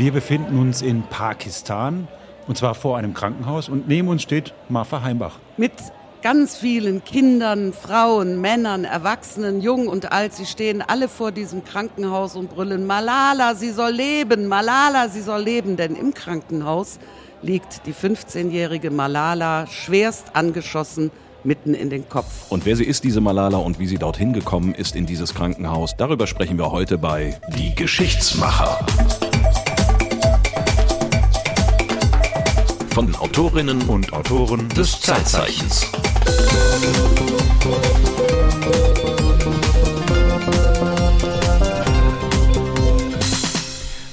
Wir befinden uns in Pakistan und zwar vor einem Krankenhaus und neben uns steht Marfa Heimbach. Mit ganz vielen Kindern, Frauen, Männern, Erwachsenen, jung und alt. Sie stehen alle vor diesem Krankenhaus und brüllen, Malala, sie soll leben, Malala, sie soll leben. Denn im Krankenhaus liegt die 15-jährige Malala schwerst angeschossen mitten in den Kopf. Und wer sie ist, diese Malala, und wie sie dorthin gekommen ist in dieses Krankenhaus, darüber sprechen wir heute bei Die Geschichtsmacher. Von den Autorinnen und Autoren des Zeitzeichens.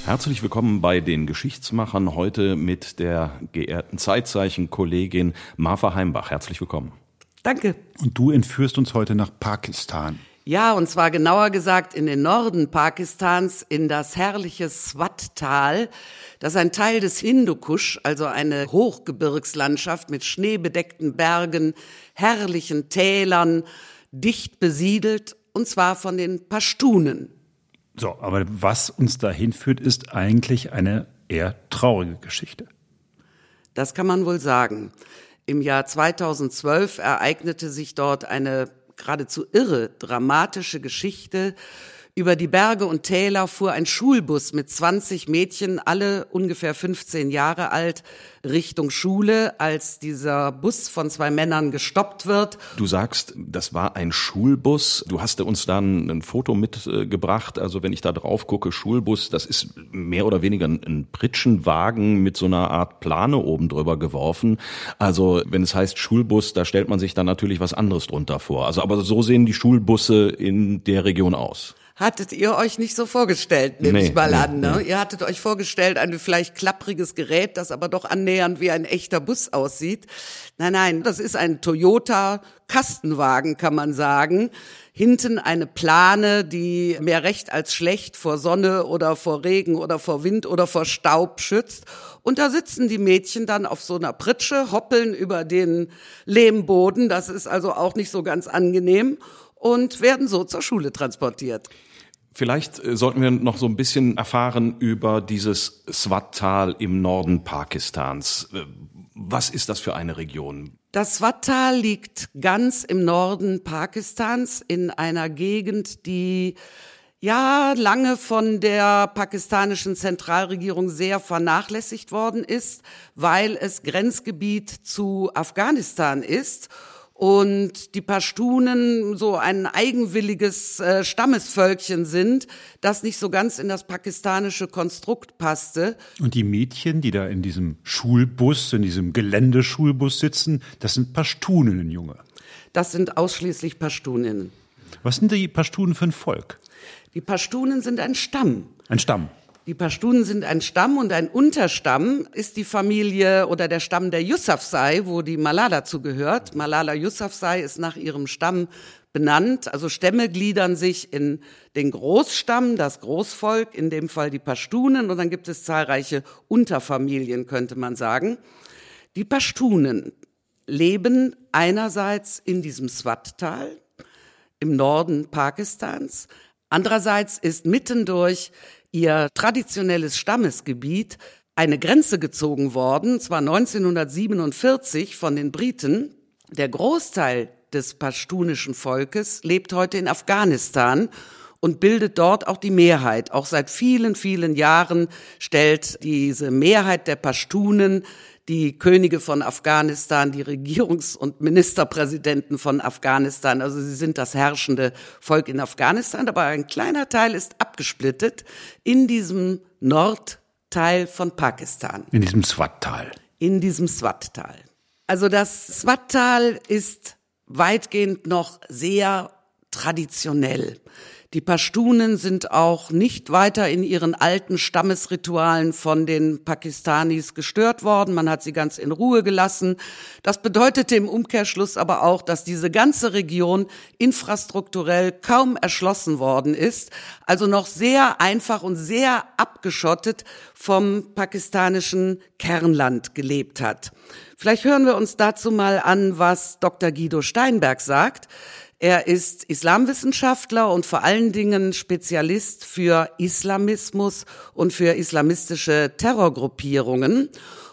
Herzlich willkommen bei den Geschichtsmachern heute mit der geehrten Zeitzeichen-Kollegin Marfa Heimbach. Herzlich willkommen. Danke. Und du entführst uns heute nach Pakistan. Ja, und zwar genauer gesagt in den Norden Pakistans, in das herrliche Swat-Tal. Das ein Teil des Hindukusch, also eine Hochgebirgslandschaft mit schneebedeckten Bergen, herrlichen Tälern, dicht besiedelt, und zwar von den Pashtunen. So, aber was uns dahin führt, ist eigentlich eine eher traurige Geschichte. Das kann man wohl sagen. Im Jahr 2012 ereignete sich dort eine geradezu irre, dramatische Geschichte. Über die Berge und Täler fuhr ein Schulbus mit 20 Mädchen, alle ungefähr 15 Jahre alt, Richtung Schule, als dieser Bus von zwei Männern gestoppt wird. Du sagst, das war ein Schulbus. Du hast uns dann ein Foto mitgebracht. Also wenn ich da drauf gucke, Schulbus, das ist mehr oder weniger ein Pritschenwagen mit so einer Art Plane oben drüber geworfen. Also wenn es heißt Schulbus, da stellt man sich dann natürlich was anderes drunter vor. Also aber so sehen die Schulbusse in der Region aus hattet ihr euch nicht so vorgestellt, nehme nee, ich mal nee, an. Ne? Nee. Ihr hattet euch vorgestellt, ein vielleicht klappriges Gerät, das aber doch annähernd wie ein echter Bus aussieht. Nein, nein, das ist ein Toyota Kastenwagen, kann man sagen. Hinten eine Plane, die mehr recht als schlecht vor Sonne oder vor Regen oder vor Wind oder vor Staub schützt. Und da sitzen die Mädchen dann auf so einer Pritsche, hoppeln über den Lehmboden. Das ist also auch nicht so ganz angenehm und werden so zur Schule transportiert. Vielleicht äh, sollten wir noch so ein bisschen erfahren über dieses Swat-Tal im Norden Pakistans. Äh, was ist das für eine Region? Das Swat-Tal liegt ganz im Norden Pakistans in einer Gegend, die ja lange von der pakistanischen Zentralregierung sehr vernachlässigt worden ist, weil es Grenzgebiet zu Afghanistan ist und die Pashtunen so ein eigenwilliges äh, Stammesvölkchen sind, das nicht so ganz in das pakistanische Konstrukt passte. Und die Mädchen, die da in diesem Schulbus, in diesem Geländeschulbus sitzen, das sind Pashtuninnen, Junge. Das sind ausschließlich Pashtuninnen. Was sind die Pashtunen für ein Volk? Die Pashtunen sind ein Stamm. Ein Stamm. Die Pashtunen sind ein Stamm und ein Unterstamm ist die Familie oder der Stamm der Yusufzai, wo die Malala zugehört. Malala Yusufzai ist nach ihrem Stamm benannt. Also Stämme gliedern sich in den Großstamm, das Großvolk, in dem Fall die Pashtunen, und dann gibt es zahlreiche Unterfamilien, könnte man sagen. Die Pashtunen leben einerseits in diesem Swat-Tal im Norden Pakistans, andererseits ist mittendurch ihr traditionelles Stammesgebiet eine Grenze gezogen worden, zwar 1947 von den Briten. Der Großteil des pashtunischen Volkes lebt heute in Afghanistan und bildet dort auch die Mehrheit. Auch seit vielen, vielen Jahren stellt diese Mehrheit der Pashtunen die Könige von Afghanistan, die Regierungs- und Ministerpräsidenten von Afghanistan. Also sie sind das herrschende Volk in Afghanistan, aber ein kleiner Teil ist abgesplittet in diesem Nordteil von Pakistan. In diesem Swat-Tal. In diesem Swat-Tal. Also das Swat-Tal ist weitgehend noch sehr traditionell. Die Pashtunen sind auch nicht weiter in ihren alten Stammesritualen von den Pakistanis gestört worden. Man hat sie ganz in Ruhe gelassen. Das bedeutete im Umkehrschluss aber auch, dass diese ganze Region infrastrukturell kaum erschlossen worden ist, also noch sehr einfach und sehr abgeschottet vom pakistanischen Kernland gelebt hat. Vielleicht hören wir uns dazu mal an, was Dr. Guido Steinberg sagt. Er ist Islamwissenschaftler und vor allen Dingen Spezialist für Islamismus und für islamistische Terrorgruppierungen.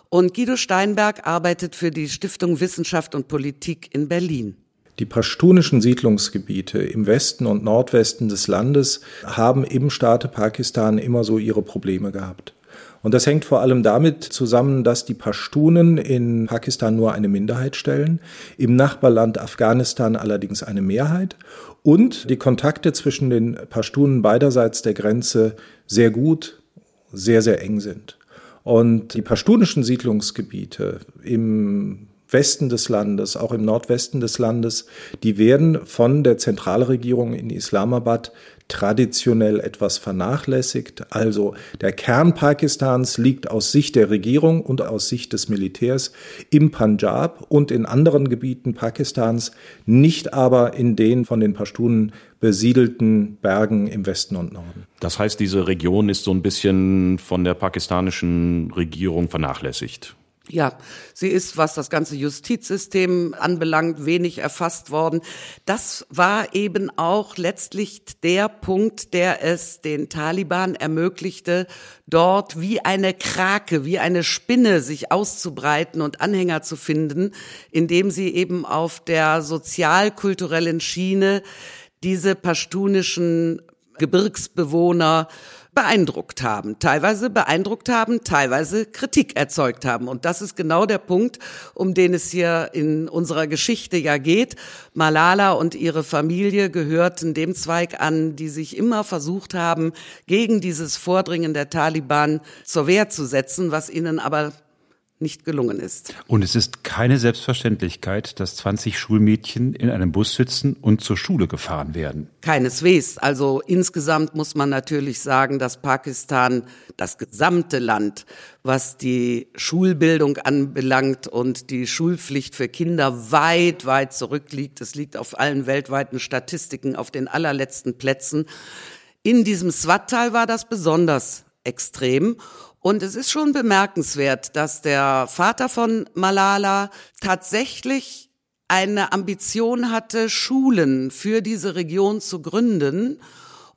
Und Guido Steinberg arbeitet für die Stiftung Wissenschaft und Politik in Berlin. Die pashtunischen Siedlungsgebiete im Westen und Nordwesten des Landes haben im Staate Pakistan immer so ihre Probleme gehabt. Und das hängt vor allem damit zusammen, dass die Pashtunen in Pakistan nur eine Minderheit stellen, im Nachbarland Afghanistan allerdings eine Mehrheit und die Kontakte zwischen den Pashtunen beiderseits der Grenze sehr gut, sehr, sehr eng sind. Und die pashtunischen Siedlungsgebiete im Westen des Landes, auch im Nordwesten des Landes, die werden von der Zentralregierung in Islamabad traditionell etwas vernachlässigt. Also der Kern Pakistans liegt aus Sicht der Regierung und aus Sicht des Militärs im Punjab und in anderen Gebieten Pakistans, nicht aber in den von den Pashtunen besiedelten Bergen im Westen und Norden. Das heißt, diese Region ist so ein bisschen von der pakistanischen Regierung vernachlässigt. Ja, sie ist, was das ganze Justizsystem anbelangt, wenig erfasst worden. Das war eben auch letztlich der Punkt, der es den Taliban ermöglichte, dort wie eine Krake, wie eine Spinne sich auszubreiten und Anhänger zu finden, indem sie eben auf der sozialkulturellen Schiene diese pashtunischen Gebirgsbewohner beeindruckt haben, teilweise beeindruckt haben, teilweise Kritik erzeugt haben. Und das ist genau der Punkt, um den es hier in unserer Geschichte ja geht. Malala und ihre Familie gehörten dem Zweig an, die sich immer versucht haben, gegen dieses Vordringen der Taliban zur Wehr zu setzen, was ihnen aber nicht gelungen ist. Und es ist keine Selbstverständlichkeit, dass 20 Schulmädchen in einem Bus sitzen und zur Schule gefahren werden. Keineswegs. Also insgesamt muss man natürlich sagen, dass Pakistan das gesamte Land, was die Schulbildung anbelangt und die Schulpflicht für Kinder weit, weit zurückliegt. Es liegt auf allen weltweiten Statistiken auf den allerletzten Plätzen. In diesem Swat-Tal war das besonders extrem. Und es ist schon bemerkenswert, dass der Vater von Malala tatsächlich eine Ambition hatte, Schulen für diese Region zu gründen.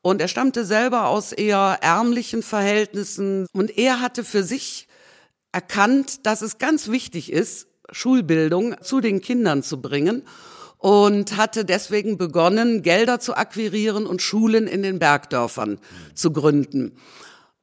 Und er stammte selber aus eher ärmlichen Verhältnissen. Und er hatte für sich erkannt, dass es ganz wichtig ist, Schulbildung zu den Kindern zu bringen und hatte deswegen begonnen, Gelder zu akquirieren und Schulen in den Bergdörfern zu gründen.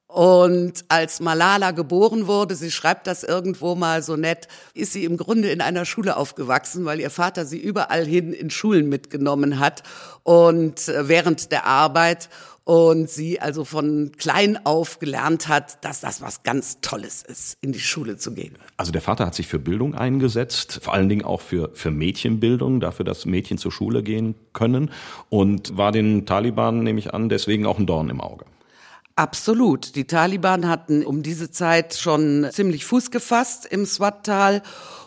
Und als Malala geboren wurde, sie schreibt das irgendwo mal so nett, ist sie im Grunde in einer Schule aufgewachsen, weil ihr Vater sie überall hin in Schulen mitgenommen hat und äh, während der Arbeit und sie also von klein auf gelernt hat, dass das was ganz Tolles ist, in die Schule zu gehen. Also der Vater hat sich für Bildung eingesetzt, vor allen Dingen auch für, für Mädchenbildung, dafür, dass Mädchen zur Schule gehen können und war den Taliban, nehme ich an, deswegen auch ein Dorn im Auge. Absolut. Die Taliban hatten um diese Zeit schon ziemlich Fuß gefasst im Swat-Tal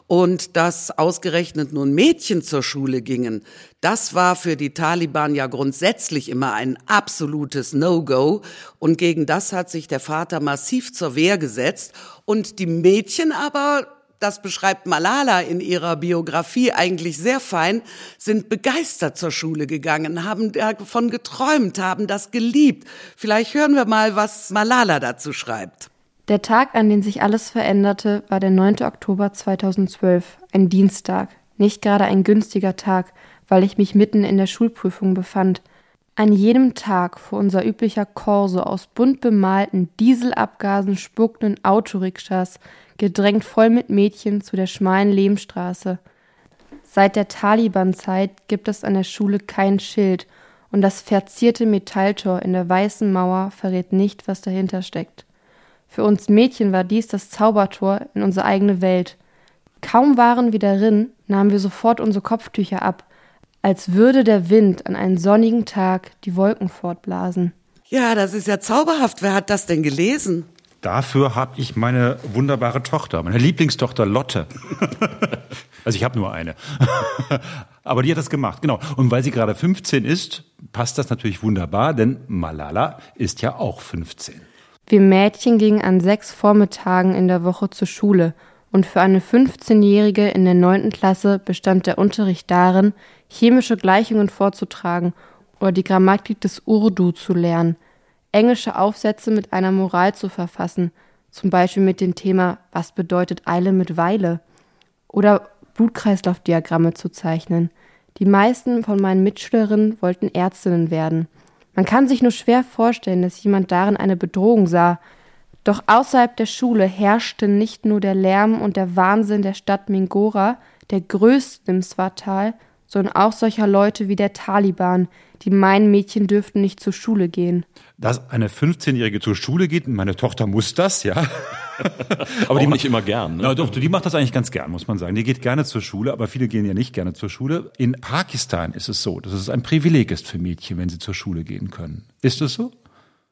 und dass ausgerechnet nun Mädchen zur Schule gingen, das war für die Taliban ja grundsätzlich immer ein absolutes No-Go. Und gegen das hat sich der Vater massiv zur Wehr gesetzt. Und die Mädchen aber das beschreibt Malala in ihrer Biografie eigentlich sehr fein, sind begeistert zur Schule gegangen, haben davon geträumt, haben das geliebt. Vielleicht hören wir mal, was Malala dazu schreibt. Der Tag, an den sich alles veränderte, war der 9. Oktober 2012, ein Dienstag. Nicht gerade ein günstiger Tag, weil ich mich mitten in der Schulprüfung befand. An jedem Tag fuhr unser üblicher Korso aus bunt bemalten, Dieselabgasen spuckenden Autorikschas gedrängt voll mit Mädchen zu der schmalen Lehmstraße. Seit der Taliban-Zeit gibt es an der Schule kein Schild und das verzierte Metalltor in der weißen Mauer verrät nicht, was dahinter steckt. Für uns Mädchen war dies das Zaubertor in unsere eigene Welt. Kaum waren wir darin, nahmen wir sofort unsere Kopftücher ab, als würde der Wind an einem sonnigen Tag die Wolken fortblasen. Ja, das ist ja zauberhaft. Wer hat das denn gelesen? Dafür habe ich meine wunderbare Tochter, meine Lieblingstochter Lotte. also ich habe nur eine. Aber die hat das gemacht, genau. Und weil sie gerade 15 ist, passt das natürlich wunderbar, denn Malala ist ja auch 15. Wir Mädchen gingen an sechs Vormittagen in der Woche zur Schule und für eine 15-Jährige in der neunten Klasse bestand der Unterricht darin, chemische Gleichungen vorzutragen oder die Grammatik des Urdu zu lernen, englische Aufsätze mit einer Moral zu verfassen, zum Beispiel mit dem Thema Was bedeutet Eile mit Weile? oder Blutkreislaufdiagramme zu zeichnen. Die meisten von meinen Mitschülerinnen wollten Ärztinnen werden. Man kann sich nur schwer vorstellen, dass jemand darin eine Bedrohung sah. Doch außerhalb der Schule herrschte nicht nur der Lärm und der Wahnsinn der Stadt Mingora, der größten im Swatal, sondern auch solcher Leute wie der Taliban, die meinen Mädchen dürften nicht zur Schule gehen. Dass eine 15-Jährige zur Schule geht, meine Tochter muss das, ja. aber die nicht immer gern. Ne? Ja, doch, die macht das eigentlich ganz gern, muss man sagen. Die geht gerne zur Schule, aber viele gehen ja nicht gerne zur Schule. In Pakistan ist es so, dass es ein Privileg ist für Mädchen, wenn sie zur Schule gehen können. Ist es so?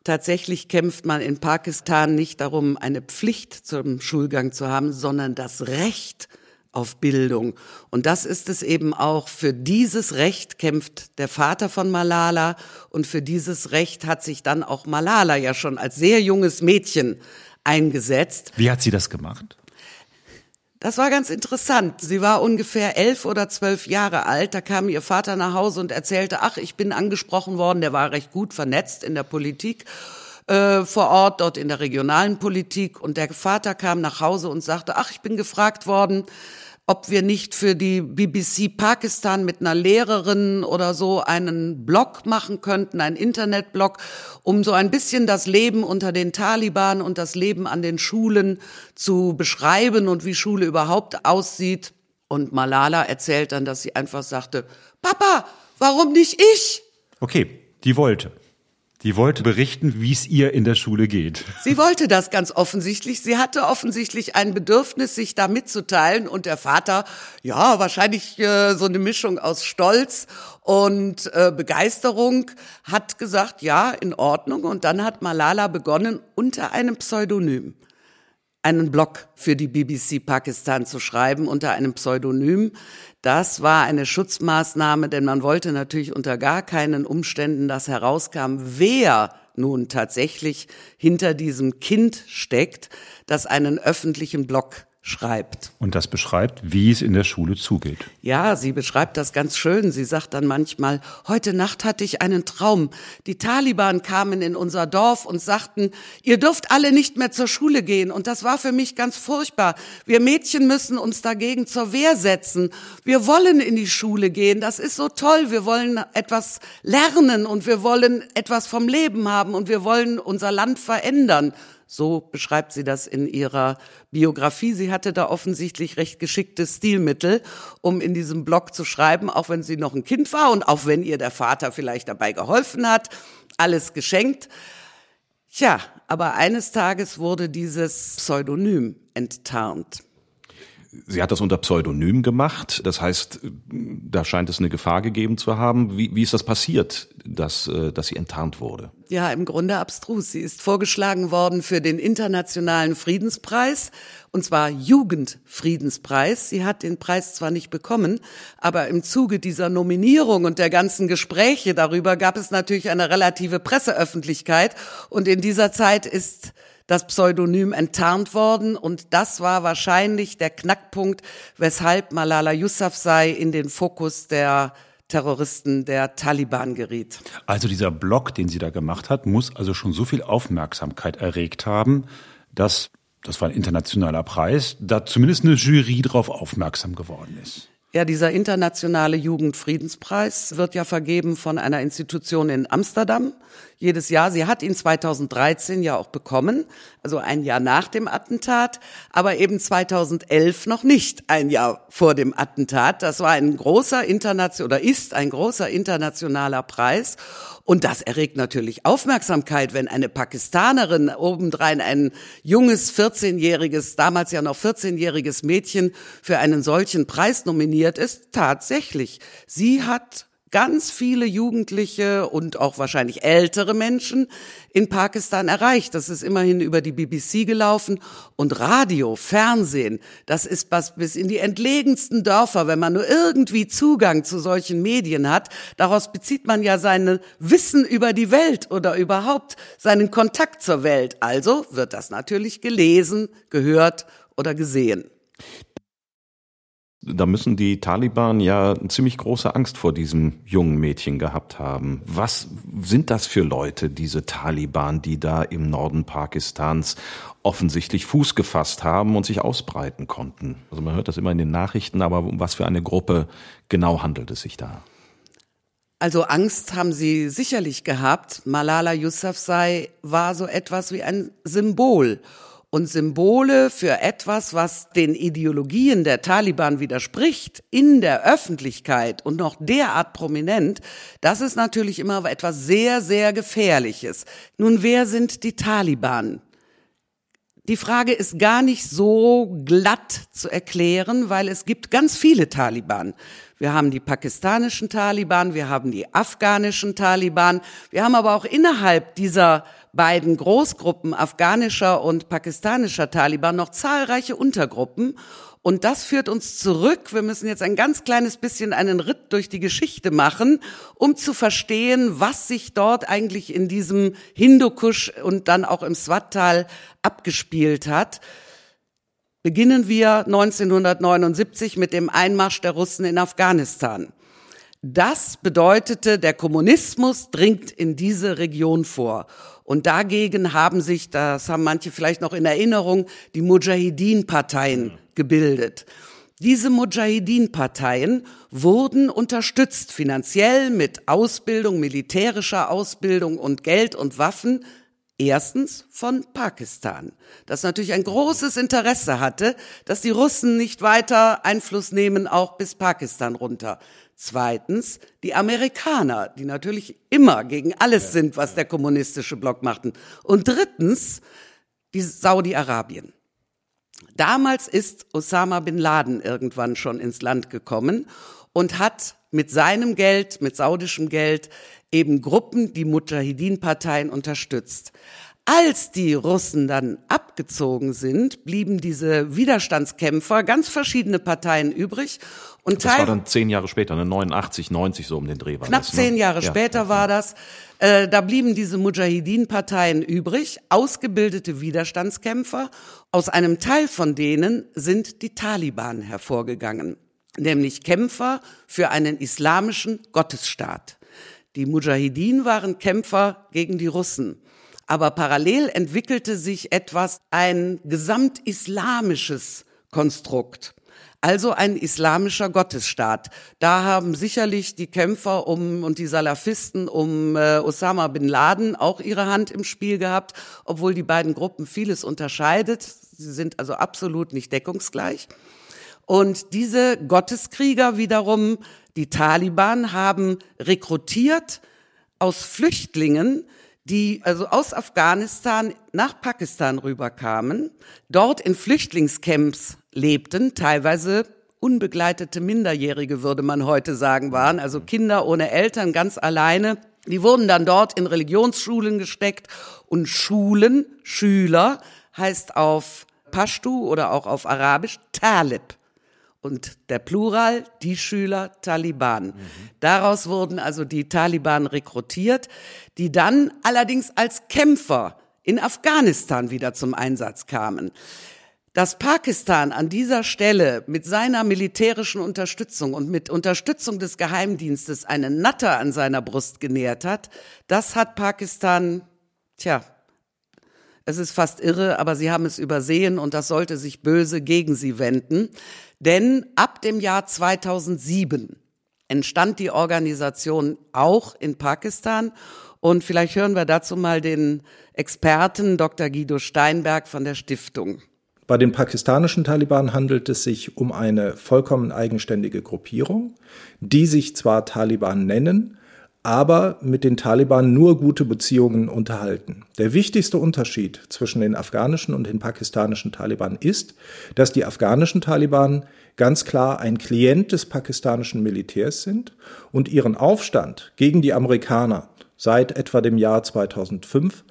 Tatsächlich kämpft man in Pakistan nicht darum, eine Pflicht zum Schulgang zu haben, sondern das Recht auf Bildung. Und das ist es eben auch. Für dieses Recht kämpft der Vater von Malala und für dieses Recht hat sich dann auch Malala ja schon als sehr junges Mädchen eingesetzt. Wie hat sie das gemacht? Das war ganz interessant. Sie war ungefähr elf oder zwölf Jahre alt. Da kam ihr Vater nach Hause und erzählte, ach, ich bin angesprochen worden. Der war recht gut vernetzt in der Politik äh, vor Ort, dort in der regionalen Politik. Und der Vater kam nach Hause und sagte, ach, ich bin gefragt worden, ob wir nicht für die BBC Pakistan mit einer Lehrerin oder so einen Blog machen könnten, einen Internetblog, um so ein bisschen das Leben unter den Taliban und das Leben an den Schulen zu beschreiben und wie Schule überhaupt aussieht. Und Malala erzählt dann, dass sie einfach sagte, Papa, warum nicht ich? Okay, die wollte. Die wollte berichten, wie es ihr in der Schule geht. Sie wollte das ganz offensichtlich. Sie hatte offensichtlich ein Bedürfnis, sich da mitzuteilen. Und der Vater, ja, wahrscheinlich äh, so eine Mischung aus Stolz und äh, Begeisterung, hat gesagt, ja, in Ordnung. Und dann hat Malala begonnen, unter einem Pseudonym einen Blog für die BBC Pakistan zu schreiben unter einem Pseudonym. Das war eine Schutzmaßnahme, denn man wollte natürlich unter gar keinen Umständen, dass herauskam, wer nun tatsächlich hinter diesem Kind steckt, das einen öffentlichen Blog schreibt. Und das beschreibt, wie es in der Schule zugeht. Ja, sie beschreibt das ganz schön. Sie sagt dann manchmal, heute Nacht hatte ich einen Traum. Die Taliban kamen in unser Dorf und sagten, ihr dürft alle nicht mehr zur Schule gehen. Und das war für mich ganz furchtbar. Wir Mädchen müssen uns dagegen zur Wehr setzen. Wir wollen in die Schule gehen. Das ist so toll. Wir wollen etwas lernen und wir wollen etwas vom Leben haben und wir wollen unser Land verändern. So beschreibt sie das in ihrer Biografie. Sie hatte da offensichtlich recht geschickte Stilmittel, um in diesem Blog zu schreiben, auch wenn sie noch ein Kind war und auch wenn ihr der Vater vielleicht dabei geholfen hat. Alles geschenkt. Tja, aber eines Tages wurde dieses Pseudonym enttarnt. Sie hat das unter Pseudonym gemacht. Das heißt, da scheint es eine Gefahr gegeben zu haben. Wie, wie ist das passiert, dass, äh, dass sie enttarnt wurde? Ja, im Grunde abstrus. Sie ist vorgeschlagen worden für den Internationalen Friedenspreis, und zwar Jugendfriedenspreis. Sie hat den Preis zwar nicht bekommen, aber im Zuge dieser Nominierung und der ganzen Gespräche darüber gab es natürlich eine relative Presseöffentlichkeit. Und in dieser Zeit ist das Pseudonym enttarnt worden und das war wahrscheinlich der Knackpunkt, weshalb Malala Yousafzai in den Fokus der Terroristen der Taliban geriet. Also dieser Blog, den sie da gemacht hat, muss also schon so viel Aufmerksamkeit erregt haben, dass, das war ein internationaler Preis, da zumindest eine Jury darauf aufmerksam geworden ist. Ja, dieser internationale Jugendfriedenspreis wird ja vergeben von einer Institution in Amsterdam jedes Jahr. Sie hat ihn 2013 ja auch bekommen, also ein Jahr nach dem Attentat, aber eben 2011 noch nicht ein Jahr vor dem Attentat. Das war ein großer international oder ist ein großer internationaler Preis und das erregt natürlich Aufmerksamkeit, wenn eine Pakistanerin obendrein ein junges 14-jähriges, damals ja noch 14-jähriges Mädchen für einen solchen Preis nominiert ist. Tatsächlich. Sie hat ganz viele Jugendliche und auch wahrscheinlich ältere Menschen in Pakistan erreicht. Das ist immerhin über die BBC gelaufen und Radio, Fernsehen, das ist was bis in die entlegensten Dörfer, wenn man nur irgendwie Zugang zu solchen Medien hat. Daraus bezieht man ja seine Wissen über die Welt oder überhaupt seinen Kontakt zur Welt. Also wird das natürlich gelesen, gehört oder gesehen. Da müssen die Taliban ja ziemlich große Angst vor diesem jungen Mädchen gehabt haben. Was sind das für Leute, diese Taliban, die da im Norden Pakistans offensichtlich Fuß gefasst haben und sich ausbreiten konnten? Also man hört das immer in den Nachrichten, aber um was für eine Gruppe genau handelt es sich da? Also Angst haben sie sicherlich gehabt. Malala Yousafzai war so etwas wie ein Symbol und Symbole für etwas, was den Ideologien der Taliban widerspricht, in der Öffentlichkeit und noch derart prominent, das ist natürlich immer etwas sehr, sehr Gefährliches. Nun, wer sind die Taliban? Die Frage ist gar nicht so glatt zu erklären, weil es gibt ganz viele Taliban. Wir haben die pakistanischen Taliban, wir haben die afghanischen Taliban, wir haben aber auch innerhalb dieser beiden Großgruppen afghanischer und pakistanischer Taliban noch zahlreiche Untergruppen. Und das führt uns zurück. Wir müssen jetzt ein ganz kleines bisschen einen Ritt durch die Geschichte machen, um zu verstehen, was sich dort eigentlich in diesem Hindukusch und dann auch im Swat-Tal abgespielt hat. Beginnen wir 1979 mit dem Einmarsch der Russen in Afghanistan. Das bedeutete, der Kommunismus dringt in diese Region vor. Und dagegen haben sich, das haben manche vielleicht noch in Erinnerung, die Mujahideen-Parteien gebildet. Diese Mujahideen-Parteien wurden unterstützt finanziell mit Ausbildung, militärischer Ausbildung und Geld und Waffen. Erstens von Pakistan, das natürlich ein großes Interesse hatte, dass die Russen nicht weiter Einfluss nehmen, auch bis Pakistan runter. Zweitens die Amerikaner, die natürlich immer gegen alles sind, was der kommunistische Block machten. Und drittens die Saudi-Arabien. Damals ist Osama bin Laden irgendwann schon ins Land gekommen und hat mit seinem Geld, mit saudischem Geld, eben Gruppen, die Mujahideen-Parteien unterstützt. Als die Russen dann abgezogen sind, blieben diese Widerstandskämpfer, ganz verschiedene Parteien übrig. Und das war dann zehn Jahre später, ne? 89, 90 so um den Dreh war Knapp das, ne? zehn Jahre ja. später war das. Äh, da blieben diese Mujahideen-Parteien übrig, ausgebildete Widerstandskämpfer. Aus einem Teil von denen sind die Taliban hervorgegangen, nämlich Kämpfer für einen islamischen Gottesstaat. Die Mujahideen waren Kämpfer gegen die Russen. Aber parallel entwickelte sich etwas, ein gesamtislamisches Konstrukt. Also ein islamischer Gottesstaat. Da haben sicherlich die Kämpfer um und die Salafisten um äh, Osama bin Laden auch ihre Hand im Spiel gehabt, obwohl die beiden Gruppen vieles unterscheidet. Sie sind also absolut nicht deckungsgleich. Und diese Gotteskrieger wiederum, die Taliban, haben rekrutiert aus Flüchtlingen, die also aus Afghanistan nach Pakistan rüberkamen, dort in Flüchtlingscamps lebten, teilweise unbegleitete Minderjährige, würde man heute sagen, waren, also Kinder ohne Eltern, ganz alleine. Die wurden dann dort in Religionsschulen gesteckt. Und Schulen, Schüler, heißt auf Pashtu oder auch auf Arabisch Talib und der Plural die Schüler Taliban. Mhm. Daraus wurden also die Taliban rekrutiert, die dann allerdings als Kämpfer in Afghanistan wieder zum Einsatz kamen. Dass Pakistan an dieser Stelle mit seiner militärischen Unterstützung und mit Unterstützung des Geheimdienstes einen Natter an seiner Brust genährt hat, das hat Pakistan, tja, es ist fast irre, aber sie haben es übersehen und das sollte sich böse gegen sie wenden. Denn ab dem Jahr 2007 entstand die Organisation auch in Pakistan. Und vielleicht hören wir dazu mal den Experten Dr. Guido Steinberg von der Stiftung. Bei den pakistanischen Taliban handelt es sich um eine vollkommen eigenständige Gruppierung, die sich zwar Taliban nennen, aber mit den Taliban nur gute Beziehungen unterhalten. Der wichtigste Unterschied zwischen den afghanischen und den pakistanischen Taliban ist, dass die afghanischen Taliban ganz klar ein Klient des pakistanischen Militärs sind und ihren Aufstand gegen die Amerikaner seit etwa dem Jahr 2005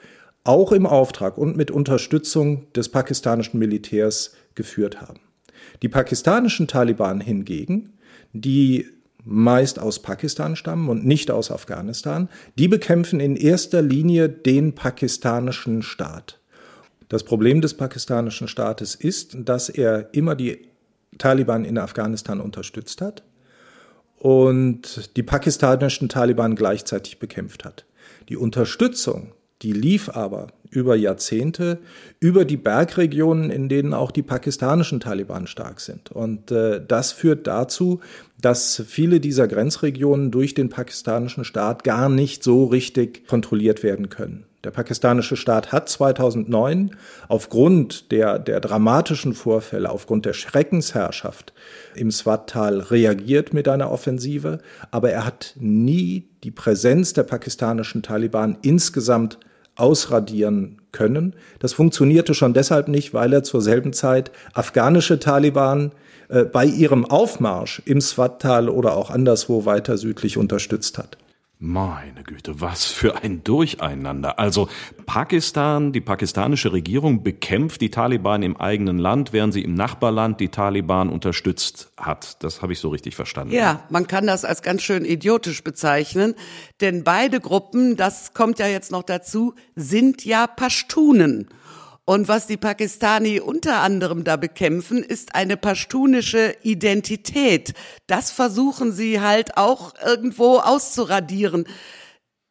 auch im Auftrag und mit Unterstützung des pakistanischen Militärs geführt haben. Die pakistanischen Taliban hingegen, die meist aus Pakistan stammen und nicht aus Afghanistan, die bekämpfen in erster Linie den pakistanischen Staat. Das Problem des pakistanischen Staates ist, dass er immer die Taliban in Afghanistan unterstützt hat und die pakistanischen Taliban gleichzeitig bekämpft hat. Die Unterstützung, die lief aber über Jahrzehnte über die Bergregionen, in denen auch die pakistanischen Taliban stark sind. Und äh, das führt dazu, dass viele dieser Grenzregionen durch den pakistanischen Staat gar nicht so richtig kontrolliert werden können. Der pakistanische Staat hat 2009 aufgrund der, der dramatischen Vorfälle, aufgrund der Schreckensherrschaft im Swat-Tal reagiert mit einer Offensive, aber er hat nie die Präsenz der pakistanischen Taliban insgesamt ausradieren können. Das funktionierte schon deshalb nicht, weil er zur selben Zeit afghanische Taliban äh, bei ihrem Aufmarsch im Swat-Tal oder auch anderswo weiter südlich unterstützt hat. Meine Güte, was für ein Durcheinander. Also Pakistan, die pakistanische Regierung bekämpft die Taliban im eigenen Land, während sie im Nachbarland die Taliban unterstützt hat. Das habe ich so richtig verstanden. Ja, man kann das als ganz schön idiotisch bezeichnen, denn beide Gruppen, das kommt ja jetzt noch dazu, sind ja Pashtunen. Und was die Pakistani unter anderem da bekämpfen, ist eine pashtunische Identität. Das versuchen sie halt auch irgendwo auszuradieren.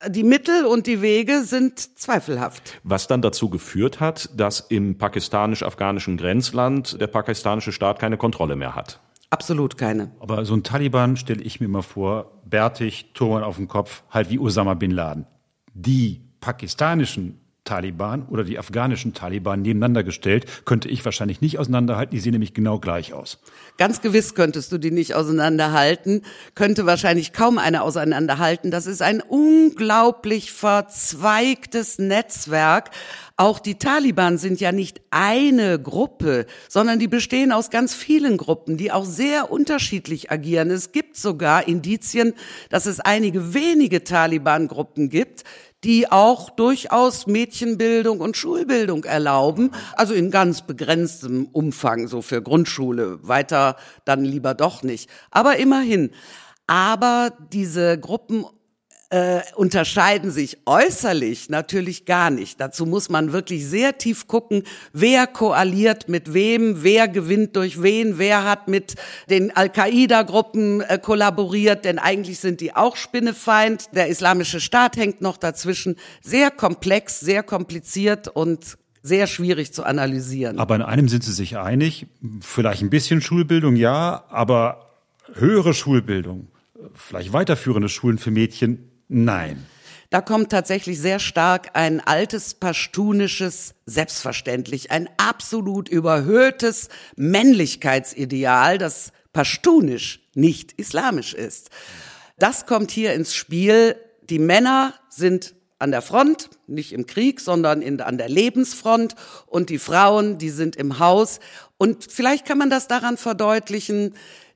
Die Mittel und die Wege sind zweifelhaft. Was dann dazu geführt hat, dass im pakistanisch-afghanischen Grenzland der pakistanische Staat keine Kontrolle mehr hat. Absolut keine. Aber so ein Taliban stelle ich mir mal vor, bärtig, Turban auf dem Kopf, halt wie Osama bin Laden. Die pakistanischen Taliban oder die afghanischen Taliban nebeneinander gestellt, könnte ich wahrscheinlich nicht auseinanderhalten. Die sehen nämlich genau gleich aus. Ganz gewiss könntest du die nicht auseinanderhalten, könnte wahrscheinlich kaum einer auseinanderhalten. Das ist ein unglaublich verzweigtes Netzwerk. Auch die Taliban sind ja nicht eine Gruppe, sondern die bestehen aus ganz vielen Gruppen, die auch sehr unterschiedlich agieren. Es gibt sogar Indizien, dass es einige wenige Taliban-Gruppen gibt, die auch durchaus Mädchenbildung und Schulbildung erlauben, also in ganz begrenztem Umfang, so für Grundschule, weiter dann lieber doch nicht. Aber immerhin. Aber diese Gruppen äh, unterscheiden sich äußerlich natürlich gar nicht. Dazu muss man wirklich sehr tief gucken, wer koaliert mit wem, wer gewinnt durch wen, wer hat mit den Al-Qaida-Gruppen äh, kollaboriert, denn eigentlich sind die auch Spinnefeind. Der Islamische Staat hängt noch dazwischen. Sehr komplex, sehr kompliziert und sehr schwierig zu analysieren. Aber in einem sind Sie sich einig, vielleicht ein bisschen Schulbildung, ja, aber höhere Schulbildung, vielleicht weiterführende Schulen für Mädchen Nein. Da kommt tatsächlich sehr stark ein altes pashtunisches Selbstverständlich, ein absolut überhöhtes Männlichkeitsideal, das pashtunisch, nicht islamisch ist. Das kommt hier ins Spiel. Die Männer sind an der Front, nicht im Krieg, sondern in, an der Lebensfront und die Frauen, die sind im Haus. Und vielleicht kann man das daran verdeutlichen,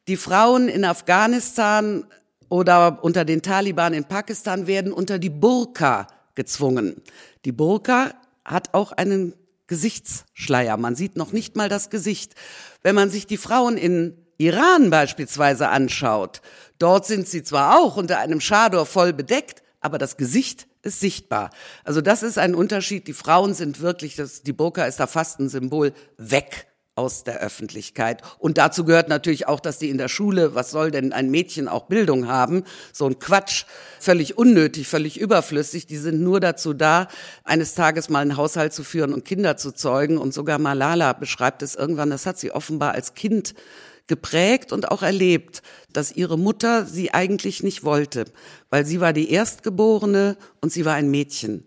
die Frauen in Afghanistan oder unter den Taliban in Pakistan werden unter die Burka gezwungen. Die Burka hat auch einen Gesichtsschleier. Man sieht noch nicht mal das Gesicht. Wenn man sich die Frauen in Iran beispielsweise anschaut, dort sind sie zwar auch unter einem Schador voll bedeckt, aber das Gesicht ist sichtbar. Also das ist ein Unterschied. Die Frauen sind wirklich, das, die Burka ist da fast ein Symbol, weg aus der Öffentlichkeit. Und dazu gehört natürlich auch, dass die in der Schule, was soll denn ein Mädchen auch Bildung haben? So ein Quatsch, völlig unnötig, völlig überflüssig. Die sind nur dazu da, eines Tages mal einen Haushalt zu führen und Kinder zu zeugen. Und sogar Malala beschreibt es irgendwann, das hat sie offenbar als Kind geprägt und auch erlebt, dass ihre Mutter sie eigentlich nicht wollte, weil sie war die Erstgeborene und sie war ein Mädchen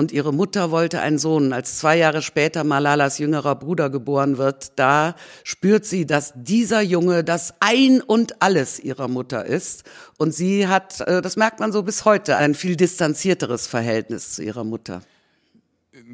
und ihre Mutter wollte einen Sohn. Als zwei Jahre später Malalas jüngerer Bruder geboren wird, da spürt sie, dass dieser Junge das Ein und Alles ihrer Mutter ist. Und sie hat, äh, das merkt man so bis heute, ein viel distanzierteres Verhältnis zu ihrer Mutter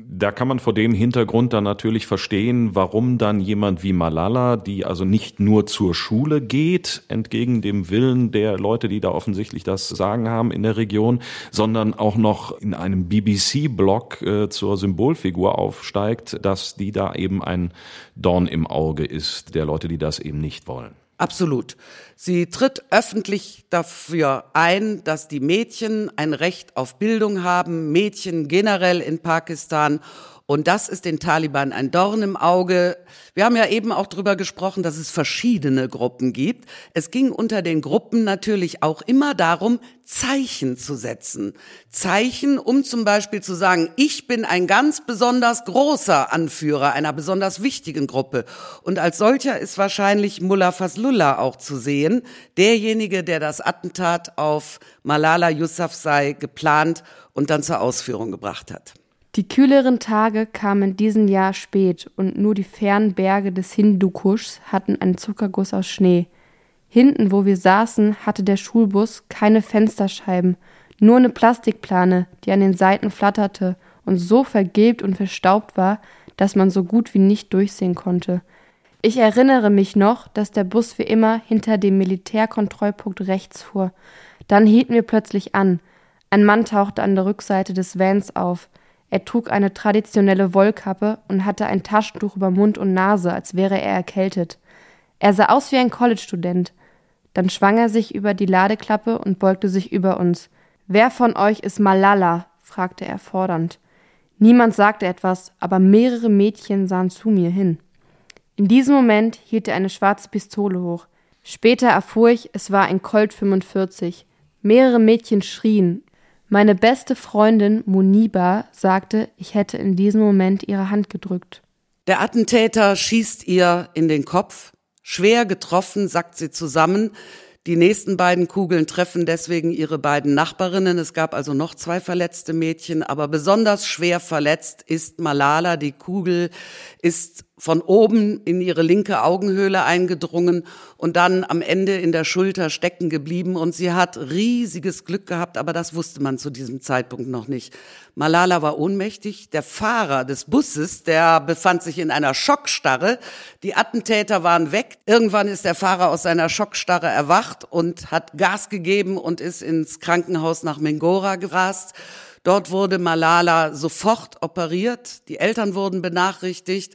da kann man vor dem Hintergrund dann natürlich verstehen, warum dann jemand wie Malala, die also nicht nur zur Schule geht, entgegen dem Willen der Leute, die da offensichtlich das Sagen haben in der Region, sondern auch noch in einem BBC-Blog äh, zur Symbolfigur aufsteigt, dass die da eben ein Dorn im Auge ist, der Leute, die das eben nicht wollen. Absolut. Sie tritt öffentlich dafür ein, dass die Mädchen ein Recht auf Bildung haben, Mädchen generell in Pakistan Und das ist den Taliban ein Dorn im Auge. Wir haben ja eben auch drüber gesprochen, dass es verschiedene Gruppen gibt. Es ging unter den Gruppen natürlich auch immer darum, Zeichen zu setzen. Zeichen, um zum Beispiel zu sagen, ich bin ein ganz besonders großer Anführer einer besonders wichtigen Gruppe. Und als solcher ist wahrscheinlich Mullah Faslullah auch zu sehen, derjenige, der das Attentat auf Malala Yousafzai geplant und dann zur Ausführung gebracht hat. Die kühleren Tage kamen in diesem Jahr spät und nur die fernen Berge des Hindukuschs hatten einen Zuckerguss aus Schnee. Hinten, wo wir saßen, hatte der Schulbus keine Fensterscheiben, nur eine Plastikplane, die an den Seiten flatterte und so vergilbt und verstaubt war, dass man so gut wie nicht durchsehen konnte. Ich erinnere mich noch, dass der Bus wie immer hinter dem Militärkontrollpunkt rechts fuhr. Dann hielten wir plötzlich an. Ein Mann tauchte an der Rückseite des Vans auf. Er trug eine traditionelle Wollkappe und hatte ein Taschentuch über Mund und Nase, als wäre er erkältet. Er sah aus wie ein College-Student. Dann schwang er sich über die Ladeklappe und beugte sich über uns. Wer von euch ist Malala? fragte er fordernd. Niemand sagte etwas, aber mehrere Mädchen sahen zu mir hin. In diesem Moment hielt er eine schwarze Pistole hoch. Später erfuhr ich, es war ein Colt 45. Mehrere Mädchen schrien, meine beste Freundin Muniba sagte, ich hätte in diesem Moment ihre Hand gedrückt. Der Attentäter schießt ihr in den Kopf. Schwer getroffen, sackt sie zusammen. Die nächsten beiden Kugeln treffen deswegen ihre beiden Nachbarinnen. Es gab also noch zwei verletzte Mädchen, aber besonders schwer verletzt ist Malala. Die Kugel ist von oben in ihre linke Augenhöhle eingedrungen und dann am Ende in der Schulter stecken geblieben. Und sie hat riesiges Glück gehabt, aber das wusste man zu diesem Zeitpunkt noch nicht. Malala war ohnmächtig. Der Fahrer des Busses, der befand sich in einer Schockstarre. Die Attentäter waren weg. Irgendwann ist der Fahrer aus seiner Schockstarre erwacht und hat Gas gegeben und ist ins Krankenhaus nach Mengora gerast. Dort wurde Malala sofort operiert. Die Eltern wurden benachrichtigt.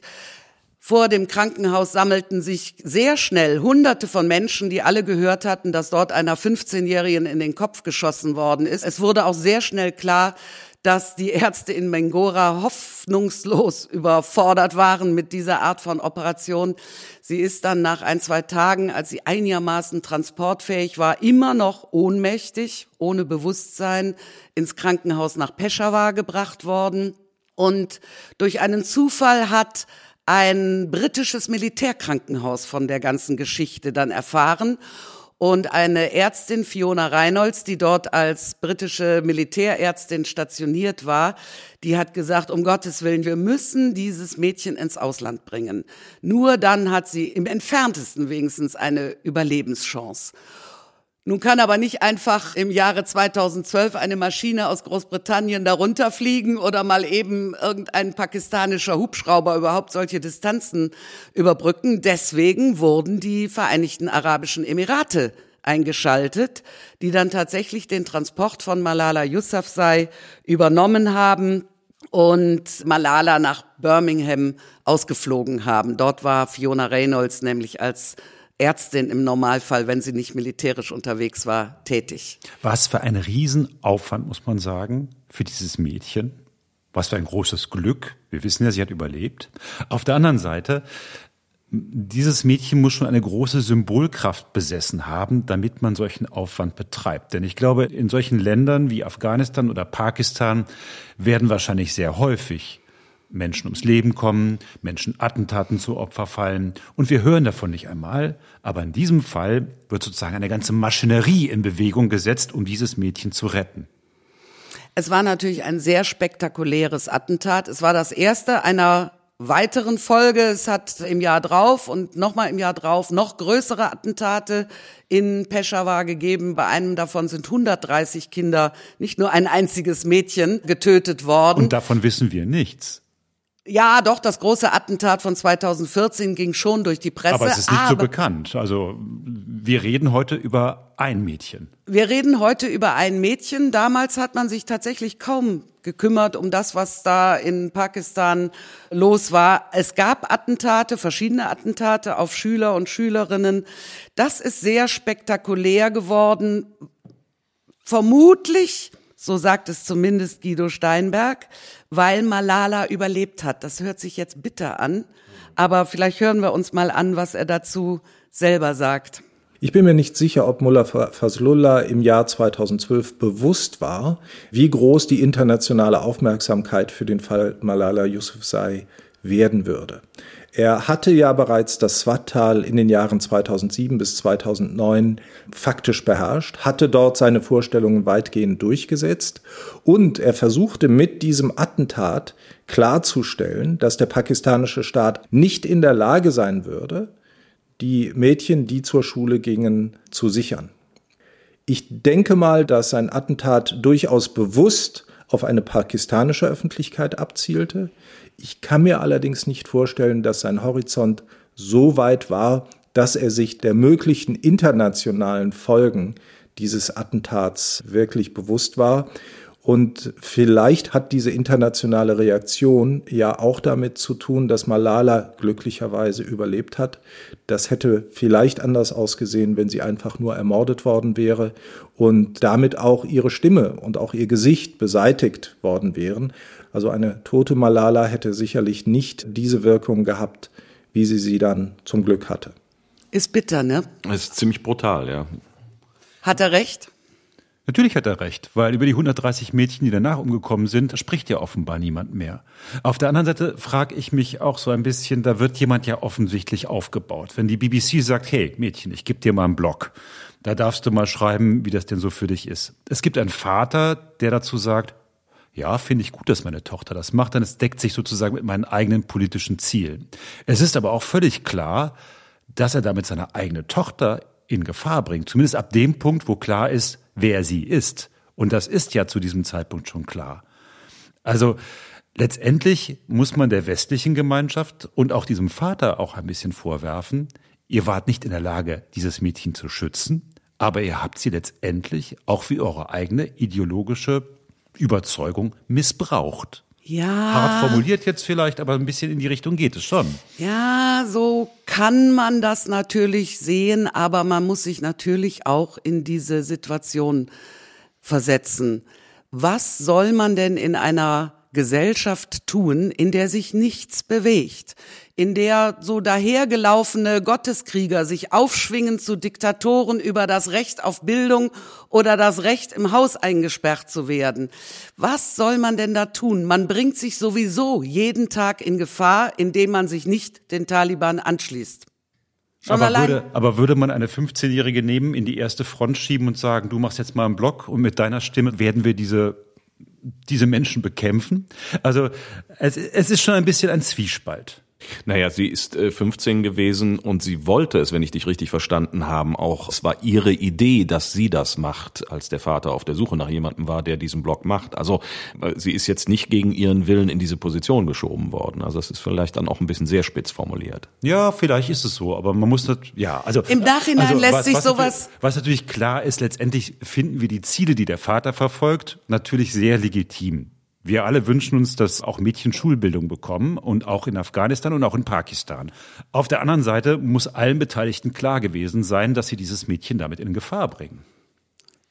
Vor dem Krankenhaus sammelten sich sehr schnell Hunderte von Menschen, die alle gehört hatten, dass dort einer 15-Jährigen in den Kopf geschossen worden ist. Es wurde auch sehr schnell klar, dass die Ärzte in Mengora hoffnungslos überfordert waren mit dieser Art von Operation. Sie ist dann nach ein, zwei Tagen, als sie einigermaßen transportfähig war, immer noch ohnmächtig, ohne Bewusstsein, ins Krankenhaus nach Peshawar gebracht worden. Und durch einen Zufall hat ein britisches Militärkrankenhaus von der ganzen Geschichte dann erfahren. Und eine Ärztin, Fiona Reynolds, die dort als britische Militärärztin stationiert war, die hat gesagt, um Gottes Willen, wir müssen dieses Mädchen ins Ausland bringen. Nur dann hat sie im entferntesten wenigstens eine Überlebenschance. Nun kann aber nicht einfach im Jahre 2012 eine Maschine aus Großbritannien darunter fliegen oder mal eben irgendein pakistanischer Hubschrauber überhaupt solche Distanzen überbrücken. Deswegen wurden die Vereinigten Arabischen Emirate eingeschaltet, die dann tatsächlich den Transport von Malala Yousafzai übernommen haben und Malala nach Birmingham ausgeflogen haben. Dort war Fiona Reynolds nämlich als Ärztin im Normalfall, wenn sie nicht militärisch unterwegs war, tätig. Was für ein Riesenaufwand, muss man sagen, für dieses Mädchen. Was für ein großes Glück. Wir wissen ja, sie hat überlebt. Auf der anderen Seite, dieses Mädchen muss schon eine große Symbolkraft besessen haben, damit man solchen Aufwand betreibt. Denn ich glaube, in solchen Ländern wie Afghanistan oder Pakistan werden wahrscheinlich sehr häufig Menschen ums Leben kommen, Menschen Attentaten zu Opfer fallen und wir hören davon nicht einmal, aber in diesem Fall wird sozusagen eine ganze Maschinerie in Bewegung gesetzt, um dieses Mädchen zu retten. Es war natürlich ein sehr spektakuläres Attentat. Es war das erste einer weiteren Folge. Es hat im Jahr drauf und nochmal im Jahr drauf noch größere Attentate in Peshawar gegeben. Bei einem davon sind 130 Kinder, nicht nur ein einziges Mädchen, getötet worden. Und davon wissen wir nichts. Ja, doch, das große Attentat von 2014 ging schon durch die Presse. Aber es ist nicht so bekannt. Also wir reden heute über ein Mädchen. Wir reden heute über ein Mädchen. Damals hat man sich tatsächlich kaum gekümmert um das, was da in Pakistan los war. Es gab Attentate, verschiedene Attentate auf Schüler und Schülerinnen. Das ist sehr spektakulär geworden. Vermutlich so sagt es zumindest Guido Steinberg, weil Malala überlebt hat. Das hört sich jetzt bitter an, aber vielleicht hören wir uns mal an, was er dazu selber sagt. Ich bin mir nicht sicher, ob Mullah Fazlullah im Jahr 2012 bewusst war, wie groß die internationale Aufmerksamkeit für den Fall Malala Yousafzai werden würde. Er hatte ja bereits das Swat-Tal in den Jahren 2007 bis 2009 faktisch beherrscht, hatte dort seine Vorstellungen weitgehend durchgesetzt und er versuchte mit diesem Attentat klarzustellen, dass der pakistanische Staat nicht in der Lage sein würde, die Mädchen, die zur Schule gingen, zu sichern. Ich denke mal, dass sein Attentat durchaus bewusst auf eine pakistanische Öffentlichkeit abzielte. Ich kann mir allerdings nicht vorstellen, dass sein Horizont so weit war, dass er sich der möglichen internationalen Folgen dieses Attentats wirklich bewusst war. Und vielleicht hat diese internationale Reaktion ja auch damit zu tun, dass Malala glücklicherweise überlebt hat. Das hätte vielleicht anders ausgesehen, wenn sie einfach nur ermordet worden wäre und damit auch ihre Stimme und auch ihr Gesicht beseitigt worden wären. Also eine tote Malala hätte sicherlich nicht diese Wirkung gehabt, wie sie sie dann zum Glück hatte. Ist bitter, ne? Ist ziemlich brutal, ja. Hat er recht? Natürlich hat er recht, weil über die 130 Mädchen, die danach umgekommen sind, spricht ja offenbar niemand mehr. Auf der anderen Seite frage ich mich auch so ein bisschen, da wird jemand ja offensichtlich aufgebaut. Wenn die BBC sagt, hey Mädchen, ich gebe dir mal einen Blog, da darfst du mal schreiben, wie das denn so für dich ist. Es gibt einen Vater, der dazu sagt, ja, finde ich gut, dass meine Tochter das macht, denn es deckt sich sozusagen mit meinen eigenen politischen Zielen. Es ist aber auch völlig klar, dass er damit seine eigene Tochter in Gefahr bringt. Zumindest ab dem Punkt, wo klar ist, wer sie ist. Und das ist ja zu diesem Zeitpunkt schon klar. Also letztendlich muss man der westlichen Gemeinschaft und auch diesem Vater auch ein bisschen vorwerfen, ihr wart nicht in der Lage, dieses Mädchen zu schützen, aber ihr habt sie letztendlich auch für eure eigene ideologische Überzeugung missbraucht. Ja. Hart formuliert jetzt vielleicht, aber ein bisschen in die Richtung geht es schon. Ja, so kann man das natürlich sehen, aber man muss sich natürlich auch in diese Situation versetzen. Was soll man denn in einer Gesellschaft tun, in der sich nichts bewegt, in der so dahergelaufene Gotteskrieger sich aufschwingen zu Diktatoren über das Recht auf Bildung oder das Recht im Haus eingesperrt zu werden. Was soll man denn da tun? Man bringt sich sowieso jeden Tag in Gefahr, indem man sich nicht den Taliban anschließt. Schon aber, allein. Würde, aber würde man eine 15-Jährige nehmen, in die erste Front schieben und sagen, du machst jetzt mal einen Blog und mit deiner Stimme werden wir diese diese Menschen bekämpfen. Also es, es ist schon ein bisschen ein Zwiespalt. Naja, sie ist 15 äh, gewesen und sie wollte es, wenn ich dich richtig verstanden habe, auch. Es war ihre Idee, dass sie das macht, als der Vater auf der Suche nach jemandem war, der diesen Blog macht. Also äh, sie ist jetzt nicht gegen ihren Willen in diese Position geschoben worden. Also das ist vielleicht dann auch ein bisschen sehr spitz formuliert. Ja, vielleicht ist es so, aber man muss das, ja, also. Im Nachhinein also, lässt was, sich was sowas. Natürlich, was natürlich klar ist, letztendlich finden wir die Ziele, die der Vater verfolgt, natürlich sehr legitim. Wir alle wünschen uns, dass auch Mädchen Schulbildung bekommen und auch in Afghanistan und auch in Pakistan. Auf der anderen Seite muss allen Beteiligten klar gewesen sein, dass sie dieses Mädchen damit in Gefahr bringen.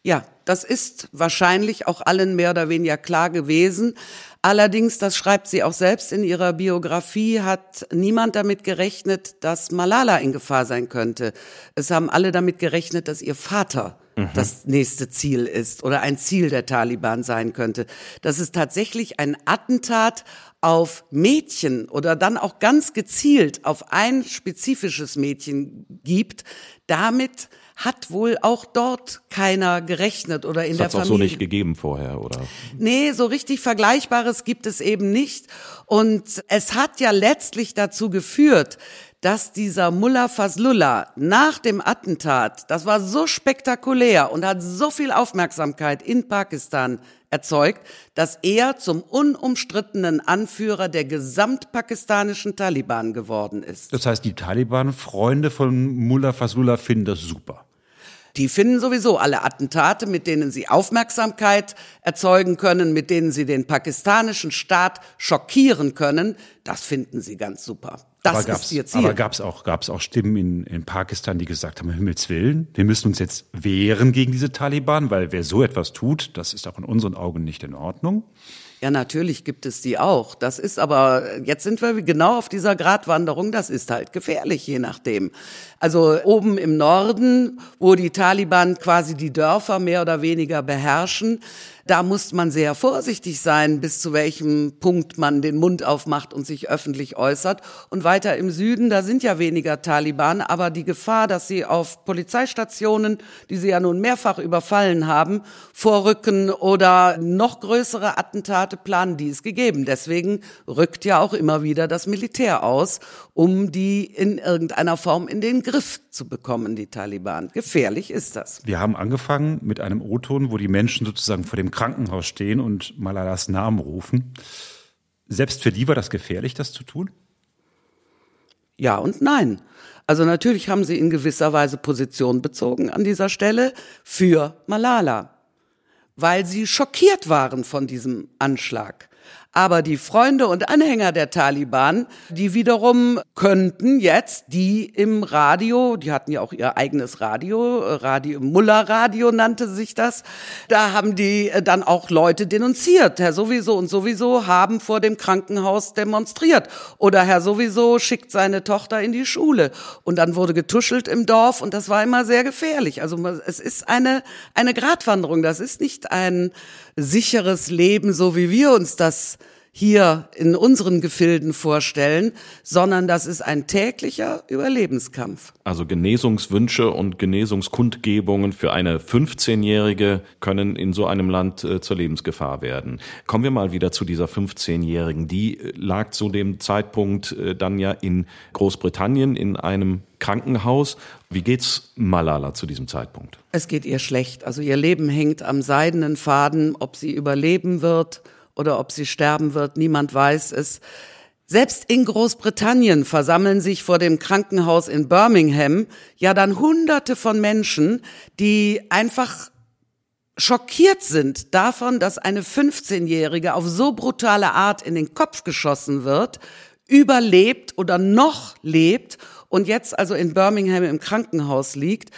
Ja, das ist wahrscheinlich auch allen mehr oder weniger klar gewesen. Allerdings, das schreibt sie auch selbst in ihrer Biografie, hat niemand damit gerechnet, dass Malala in Gefahr sein könnte. Es haben alle damit gerechnet, dass ihr Vater mhm. das nächste Ziel ist oder ein Ziel der Taliban sein könnte. Dass es tatsächlich ein Attentat auf Mädchen oder dann auch ganz gezielt auf ein spezifisches Mädchen gibt, damit hat wohl auch dort keiner gerechnet oder in das der Familie. Das auch so nicht gegeben vorher, oder? Nee, so richtig Vergleichbares gibt es eben nicht. Und es hat ja letztlich dazu geführt, dass dieser Mullah Fazlullah nach dem Attentat, das war so spektakulär und hat so viel Aufmerksamkeit in Pakistan erzeugt, dass er zum unumstrittenen Anführer der gesamtpakistanischen Taliban geworden ist. Das heißt, die Taliban, Freunde von Mullah Fazlullah, finden das super. Die finden sowieso alle Attentate, mit denen sie Aufmerksamkeit erzeugen können, mit denen sie den pakistanischen Staat schockieren können, das finden sie ganz super. Das ist ihr Ziel. Aber gab es auch, gab's auch Stimmen in, in Pakistan, die gesagt haben, Himmels Willen, wir müssen uns jetzt wehren gegen diese Taliban, weil wer so etwas tut, das ist auch in unseren Augen nicht in Ordnung. Ja, natürlich gibt es die auch. Das ist aber, jetzt sind wir genau auf dieser Gratwanderung, das ist halt gefährlich, je nachdem. Also oben im Norden, wo die Taliban quasi die Dörfer mehr oder weniger beherrschen, da muss man sehr vorsichtig sein, bis zu welchem Punkt man den Mund aufmacht und sich öffentlich äußert. Und weiter im Süden, da sind ja weniger Taliban, aber die Gefahr, dass sie auf Polizeistationen, die sie ja nun mehrfach überfallen haben, vorrücken oder noch größere Attentate planen, die ist gegeben. Deswegen rückt ja auch immer wieder das Militär aus, um die in irgendeiner Form in den Griff zu bekommen, die Taliban. Gefährlich ist das. Wir haben angefangen mit einem O-Ton, wo die Menschen sozusagen vor dem Krankenhaus stehen und Malalas Namen rufen. Selbst für die war das gefährlich, das zu tun? Ja und nein. Also natürlich haben sie in gewisser Weise Position bezogen an dieser Stelle für Malala, weil sie schockiert waren von diesem Anschlag. Aber die Freunde und Anhänger der Taliban, die wiederum könnten jetzt die im Radio, die hatten ja auch ihr eigenes Radio, Radio Mullah Radio nannte sich das, da haben die äh, dann auch Leute denunziert. Herr sowieso und sowieso haben vor dem Krankenhaus demonstriert oder Herr sowieso schickt seine Tochter in die Schule und dann wurde getuschelt im Dorf und das war immer sehr gefährlich. Also es ist eine eine Gratwanderung, das ist nicht ein sicheres Leben, so wie wir uns das hier in unseren Gefilden vorstellen, sondern das ist ein täglicher Überlebenskampf. Also Genesungswünsche und Genesungskundgebungen für eine 15-Jährige können in so einem Land äh, zur Lebensgefahr werden. Kommen wir mal wieder zu dieser 15-Jährigen. Die äh, lag zu dem Zeitpunkt äh, dann ja in Großbritannien in einem Krankenhaus. Wie geht's Malala zu diesem Zeitpunkt? Es geht ihr schlecht. Also ihr Leben hängt am seidenen Faden, ob sie überleben wird oder ob sie sterben wird, niemand weiß es. Selbst in Großbritannien versammeln sich vor dem Krankenhaus in Birmingham ja dann Hunderte von Menschen, die einfach schockiert sind davon, dass eine 15-Jährige auf so brutale Art in den Kopf geschossen wird, überlebt oder noch lebt und jetzt also in Birmingham im Krankenhaus liegt.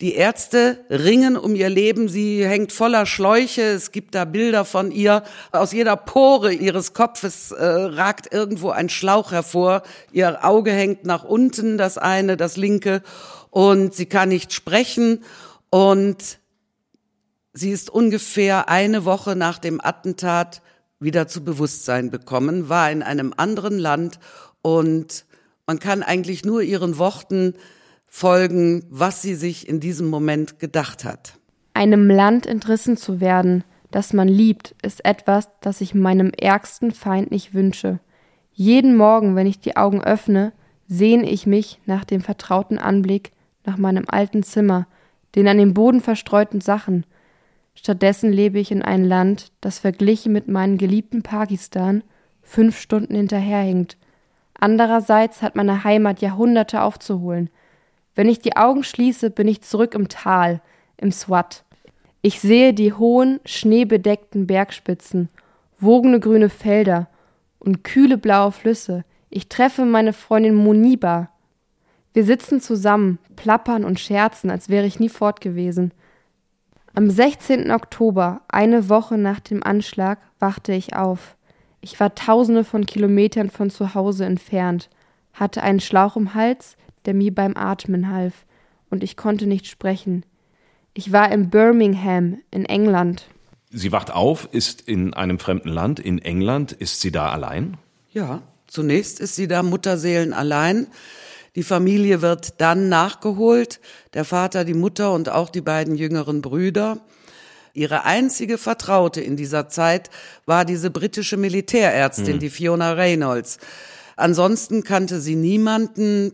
Die Ärzte ringen um ihr Leben. Sie hängt voller Schläuche. Es gibt da Bilder von ihr. Aus jeder Pore ihres Kopfes äh, ragt irgendwo ein Schlauch hervor. Ihr Auge hängt nach unten, das eine, das linke. Und sie kann nicht sprechen. Und sie ist ungefähr eine Woche nach dem Attentat wieder zu Bewusstsein bekommen, war in einem anderen Land und man kann eigentlich nur ihren Worten folgen, was sie sich in diesem Moment gedacht hat. Einem Land entrissen zu werden, das man liebt, ist etwas, das ich meinem ärgsten Feind nicht wünsche. Jeden Morgen, wenn ich die Augen öffne, sehne ich mich nach dem vertrauten Anblick, nach meinem alten Zimmer, den an dem Boden verstreuten Sachen. Stattdessen lebe ich in einem Land, das verglichen mit meinem geliebten Pakistan fünf Stunden hinterherhinkt. Andererseits hat meine Heimat Jahrhunderte aufzuholen – wenn ich die Augen schließe, bin ich zurück im Tal, im Swat. Ich sehe die hohen, schneebedeckten Bergspitzen, wogende grüne Felder und kühle blaue Flüsse. Ich treffe meine Freundin Moniba. Wir sitzen zusammen, plappern und scherzen, als wäre ich nie fort gewesen. Am 16. Oktober, eine Woche nach dem Anschlag, wachte ich auf. Ich war tausende von Kilometern von zu Hause entfernt, hatte einen Schlauch im Hals, der mir beim Atmen half, und ich konnte nicht sprechen. Ich war in Birmingham in England. Sie wacht auf, ist in einem fremden Land, in England. Ist sie da allein? Ja, zunächst ist sie da Mutterseelen allein. Die Familie wird dann nachgeholt, der Vater, die Mutter und auch die beiden jüngeren Brüder. Ihre einzige Vertraute in dieser Zeit war diese britische Militärärztin, hm. die Fiona Reynolds. Ansonsten kannte sie niemanden,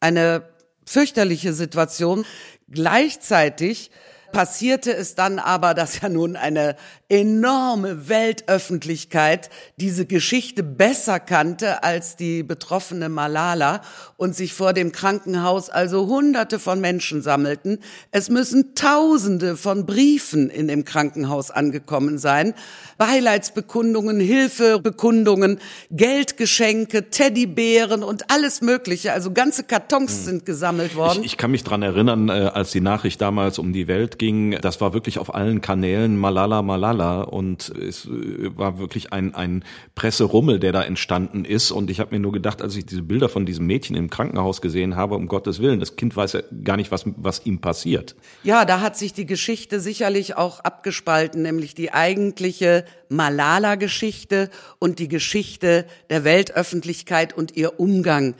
eine fürchterliche Situation. Gleichzeitig passierte es dann aber, dass ja nun eine enorme Weltöffentlichkeit diese Geschichte besser kannte als die betroffene Malala und sich vor dem Krankenhaus also hunderte von Menschen sammelten. Es müssen tausende von Briefen in dem Krankenhaus angekommen sein. Beileidsbekundungen, Hilfebekundungen, Geldgeschenke, Teddybären und alles Mögliche. Also ganze Kartons hm. sind gesammelt worden. Ich, ich kann mich dran erinnern, äh, als die Nachricht damals um die Welt ging, das war wirklich auf allen Kanälen Malala, Malala und es äh, war wirklich ein, ein Presserummel, der da entstanden ist und ich habe mir nur gedacht, als ich diese Bilder von diesem Mädchen im Krankenhaus gesehen habe, um Gottes Willen, das Kind weiß ja gar nicht, was, was ihm passiert. Ja, da hat sich die Geschichte sicherlich auch abgespalten, nämlich die eigentliche Malala-Geschichte und die Geschichte der Weltöffentlichkeit und ihr Umgang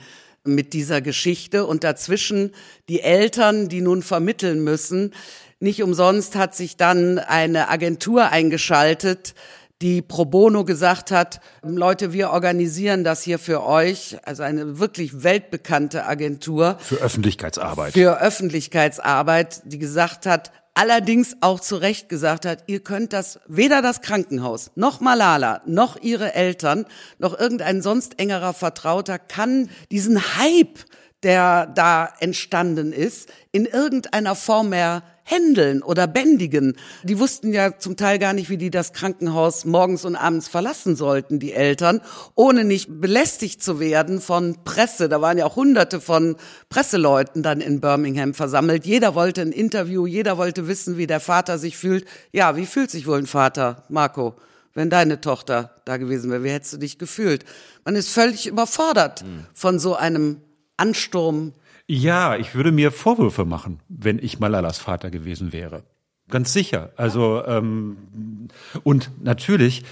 mit dieser Geschichte und dazwischen die Eltern, die nun vermitteln müssen. Nicht umsonst hat sich dann eine Agentur eingeschaltet, die pro bono gesagt hat, Leute, wir organisieren das hier für euch, also eine wirklich weltbekannte Agentur. Für Öffentlichkeitsarbeit. Für Öffentlichkeitsarbeit, die gesagt hat, allerdings auch zu Recht gesagt hat, ihr könnt das, weder das Krankenhaus, noch Malala, noch ihre Eltern, noch irgendein sonst engerer Vertrauter kann diesen Hype, der da entstanden ist, in irgendeiner Form mehr händeln oder bändigen. Die wussten ja zum Teil gar nicht, wie die das Krankenhaus morgens und abends verlassen sollten, die Eltern, ohne nicht belästigt zu werden von Presse. Da waren ja auch hunderte von Presseleuten dann in Birmingham versammelt. Jeder wollte ein Interview, jeder wollte wissen, wie der Vater sich fühlt. Ja, wie fühlt sich wohl ein Vater, Marco? wenn deine Tochter da gewesen wäre, wie hättest du dich gefühlt? Man ist völlig überfordert mhm. von so einem Ansturm ja, ich würde mir Vorwürfe machen, wenn ich Malalas Vater gewesen wäre. Ganz sicher. Also ähm, und natürlich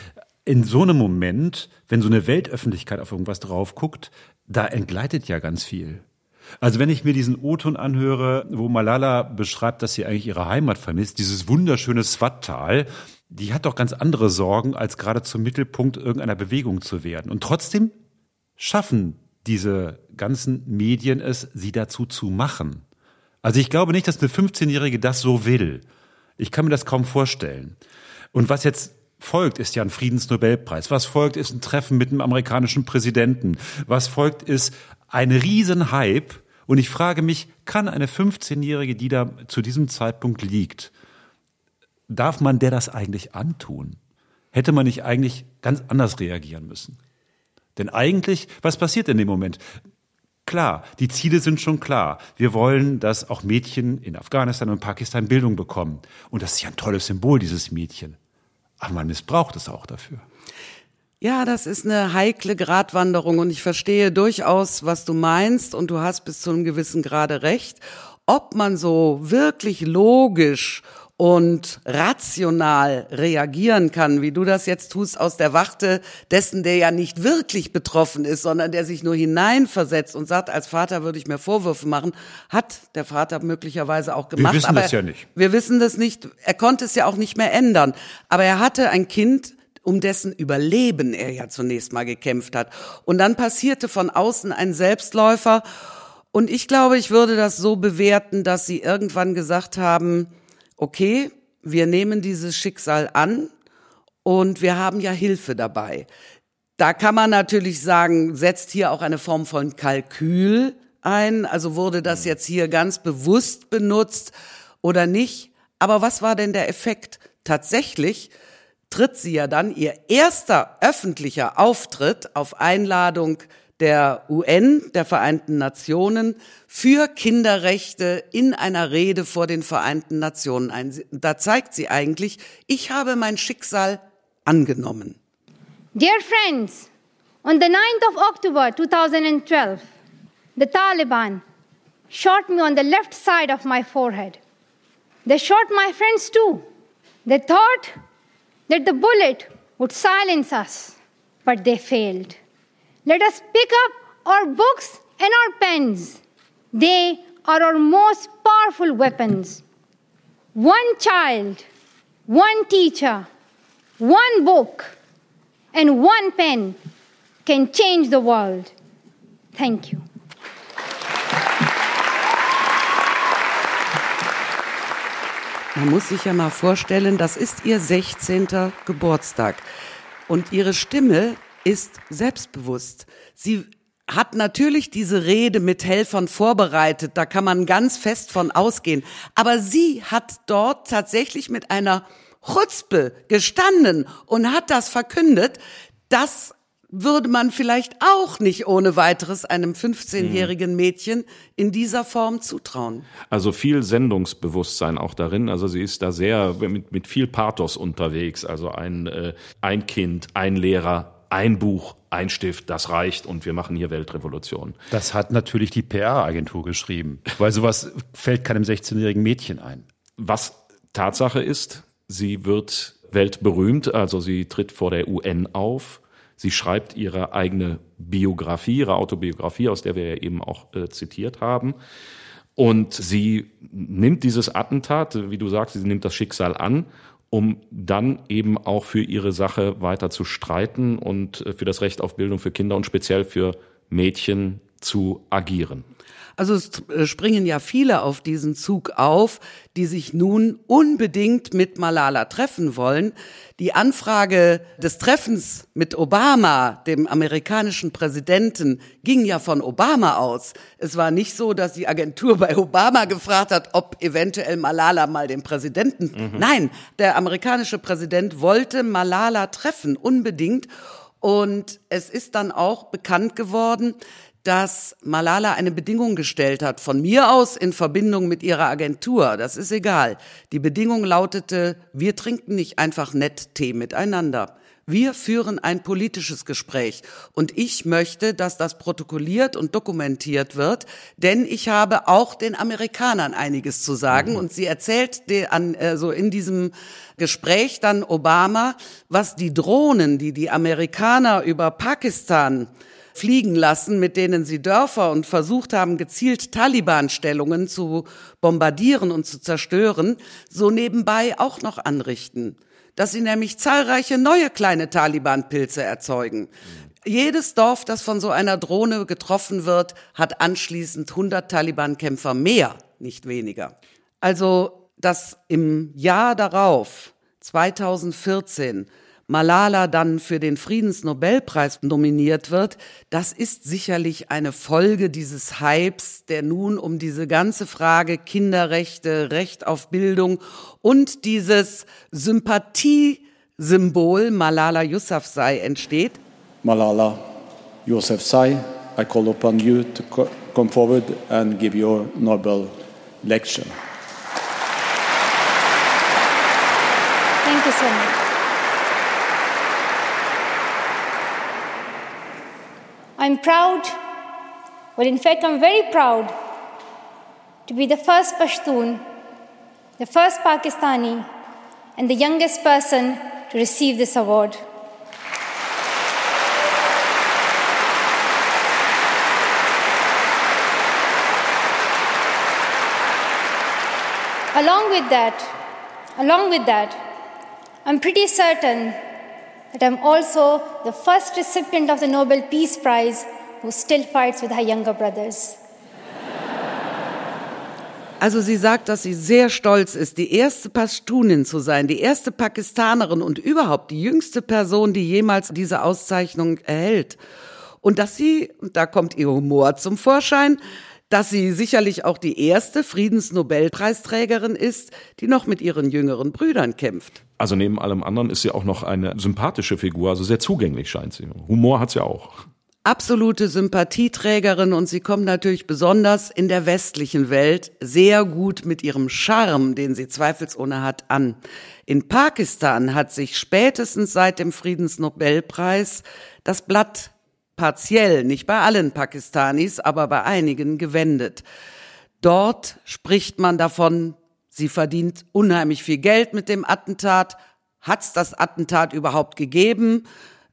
in so einem Moment, wenn so eine Weltöffentlichkeit auf irgendwas drauf guckt, da entgleitet ja ganz viel. Also wenn ich mir diesen O-Ton anhöre, wo Malala beschreibt, dass sie eigentlich ihre Heimat vermisst, dieses wunderschöne Swat-Tal, die hat doch ganz andere Sorgen, als gerade zum Mittelpunkt irgendeiner Bewegung zu werden. Und trotzdem schaffen diese ganzen Medien es, sie dazu zu machen. Also ich glaube nicht, dass eine 15-Jährige das so will. Ich kann mir das kaum vorstellen. Und was jetzt folgt, ist ja ein Friedensnobelpreis. Was folgt, ist ein Treffen mit einem amerikanischen Präsidenten. Was folgt, ist ein Riesenhype. Und ich frage mich, kann eine 15-Jährige, die da zu diesem Zeitpunkt liegt, darf man der das eigentlich antun? Hätte man nicht eigentlich ganz anders reagieren müssen? Denn eigentlich, was passiert in dem Moment? Klar, die Ziele sind schon klar. Wir wollen, dass auch Mädchen in Afghanistan und Pakistan Bildung bekommen. Und das ist ja ein tolles Symbol, dieses Mädchen. Aber man missbraucht es auch dafür. Ja, das ist eine heikle Gratwanderung und ich verstehe durchaus, was du meinst und du hast bis zu einem gewissen Grade recht. Ob man so wirklich logisch und rational reagieren kann, wie du das jetzt tust aus der Warte dessen, der ja nicht wirklich betroffen ist, sondern der sich nur hineinversetzt und sagt, als Vater würde ich mir Vorwürfe machen, hat der Vater möglicherweise auch gemacht. Wir wissen aber das ja nicht. Wir wissen das nicht. Er konnte es ja auch nicht mehr ändern. Aber er hatte ein Kind, um dessen Überleben er ja zunächst mal gekämpft hat. Und dann passierte von außen ein Selbstläufer. Und ich glaube, ich würde das so bewerten, dass sie irgendwann gesagt haben, okay, wir nehmen dieses Schicksal an und wir haben ja Hilfe dabei. Da kann man natürlich sagen, setzt hier auch eine Form von Kalkül ein, also wurde das mhm. jetzt hier ganz bewusst benutzt oder nicht. Aber was war denn der Effekt? Tatsächlich tritt sie ja dann ihr erster öffentlicher Auftritt auf Einladung der UN, der Vereinten Nationen, für Kinderrechte in einer Rede vor den Vereinten Nationen ein. Da zeigt sie eigentlich, ich habe mein Schicksal angenommen. Dear friends, on the 9th of October 2012, the Taliban shot me on the left side of my forehead. They shot my friends too. They thought that the bullet would silence us, but they failed. Let us pick up our books and our pens. They are our most powerful weapons. One child, one teacher, one book, and one pen can change the world. Thank you. Man muss sich ja mal vorstellen, das ist ihr 16. Geburtstag. Und ihre Stimme ist selbstbewusst. Sie hat natürlich diese Rede mit Helfern vorbereitet, da kann man ganz fest von ausgehen. Aber sie hat dort tatsächlich mit einer Chutzpe gestanden und hat das verkündet. Das würde man vielleicht auch nicht ohne weiteres einem 15-jährigen Mädchen in dieser Form zutrauen. Also viel Sendungsbewusstsein auch darin. Also sie ist da sehr mit, mit viel Pathos unterwegs. Also ein, äh, ein Kind, ein Lehrer, ein Buch, ein Stift, das reicht und wir machen hier Weltrevolution. Das hat natürlich die PR-Agentur geschrieben, weil sowas fällt keinem 16-jährigen Mädchen ein. Was Tatsache ist, sie wird weltberühmt, also sie tritt vor der UN auf Sie schreibt ihre eigene Biografie, ihre Autobiografie, aus der wir ja eben auch äh, zitiert haben. Und sie nimmt dieses Attentat, wie du sagst, sie nimmt das Schicksal an, um dann eben auch für ihre Sache weiter zu streiten und äh, für das Recht auf Bildung für Kinder und speziell für Mädchen zu agieren. Also es äh, springen ja viele auf diesen Zug auf, die sich nun unbedingt mit Malala treffen wollen. Die Anfrage des Treffens mit Obama, dem amerikanischen Präsidenten, ging ja von Obama aus. Es war nicht so, dass die Agentur bei Obama gefragt hat, ob eventuell Malala mal den Präsidenten. Mhm. Nein, der amerikanische Präsident wollte Malala treffen, unbedingt. Und es ist dann auch bekannt geworden, dass Malala eine Bedingung gestellt hat, von mir aus in Verbindung mit ihrer Agentur, das ist egal. Die Bedingung lautete, wir trinken nicht einfach nett Tee miteinander. Wir führen ein politisches Gespräch und ich möchte, dass das protokolliert und dokumentiert wird, denn ich habe auch den Amerikanern einiges zu sagen mhm. und sie erzählt an, äh, so in diesem Gespräch dann Obama, was die Drohnen, die die Amerikaner über Pakistan fliegen lassen, mit denen sie Dörfer und versucht haben, gezielt Taliban-Stellungen zu bombardieren und zu zerstören, so nebenbei auch noch anrichten. Dass sie nämlich zahlreiche neue kleine Taliban-Pilze erzeugen. Jedes Dorf, das von so einer Drohne getroffen wird, hat anschließend 100 Taliban-Kämpfer mehr, nicht weniger. Also, dass im Jahr darauf, 2014, Malala dann für den Friedensnobelpreis nominiert wird, das ist sicherlich eine Folge dieses Hypes, der nun um diese ganze Frage Kinderrechte, Recht auf Bildung und dieses Sympathiesymbol Malala Yousafzai entsteht. Malala Yousafzai, I call upon you to come forward and give your Nobel lecture. Thank you so much. I'm proud, well, in fact, I'm very proud to be the first Pashtun, the first Pakistani, and the youngest person to receive this award. Along with that, along with that, I'm pretty certain that I'm also the first recipient of the Nobel Peace Prize who still fights with her younger brothers. Also sie sagt, dass sie sehr stolz ist, die erste Pashtunin zu sein, die erste Pakistanerin und überhaupt die jüngste Person, die jemals diese Auszeichnung erhält. Und dass sie, da kommt ihr Humor zum Vorschein, dass sie sicherlich auch die erste Friedensnobelpreisträgerin ist, die noch mit ihren jüngeren Brüdern kämpft. Also neben allem anderen ist sie auch noch eine sympathische Figur, also sehr zugänglich scheint sie. Humor hat sie auch. Absolute Sympathieträgerin und sie kommt natürlich besonders in der westlichen Welt sehr gut mit ihrem Charme, den sie zweifelsohne hat, an. In Pakistan hat sich spätestens seit dem Friedensnobelpreis das Blatt partiell, nicht bei allen Pakistanis, aber bei einigen gewendet. Dort spricht man davon, sie verdient unheimlich viel Geld mit dem Attentat. Hat's das Attentat überhaupt gegeben?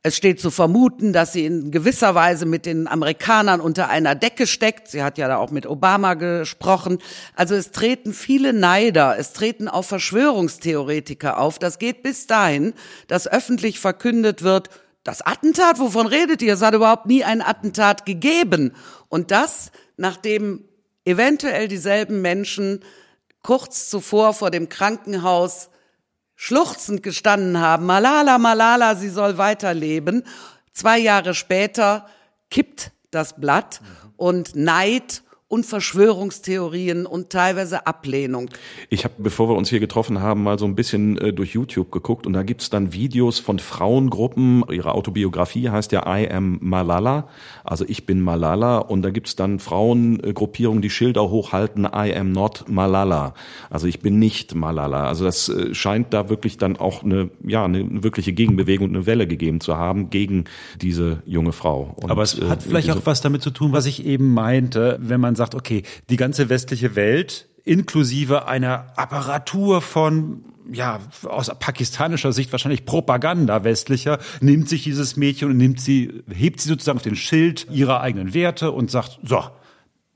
Es steht zu vermuten, dass sie in gewisser Weise mit den Amerikanern unter einer Decke steckt. Sie hat ja da auch mit Obama gesprochen. Also es treten viele Neider, es treten auch Verschwörungstheoretiker auf. Das geht bis dahin, dass öffentlich verkündet wird, das Attentat, wovon redet ihr? Es hat überhaupt nie ein Attentat gegeben. Und das, nachdem eventuell dieselben Menschen kurz zuvor vor dem Krankenhaus schluchzend gestanden haben, Malala, Malala, sie soll weiterleben. Zwei Jahre später kippt das Blatt und Neid und Verschwörungstheorien und teilweise Ablehnung. Ich habe, bevor wir uns hier getroffen haben, mal so ein bisschen äh, durch YouTube geguckt und da gibt's dann Videos von Frauengruppen. Ihre Autobiografie heißt ja I am Malala, also ich bin Malala und da gibt's dann Frauengruppierungen, die Schilder hochhalten I am not Malala, also ich bin nicht Malala. Also das äh, scheint da wirklich dann auch eine, ja, eine wirkliche Gegenbewegung und eine Welle gegeben zu haben gegen diese junge Frau. Und, Aber es hat äh, vielleicht auch was damit zu tun, was ich eben meinte, wenn man sagt, okay, die ganze westliche Welt inklusive einer Apparatur von ja, aus pakistanischer Sicht wahrscheinlich Propaganda westlicher, nimmt sich dieses Mädchen und nimmt sie, hebt sie sozusagen auf den Schild ihrer eigenen Werte und sagt, so,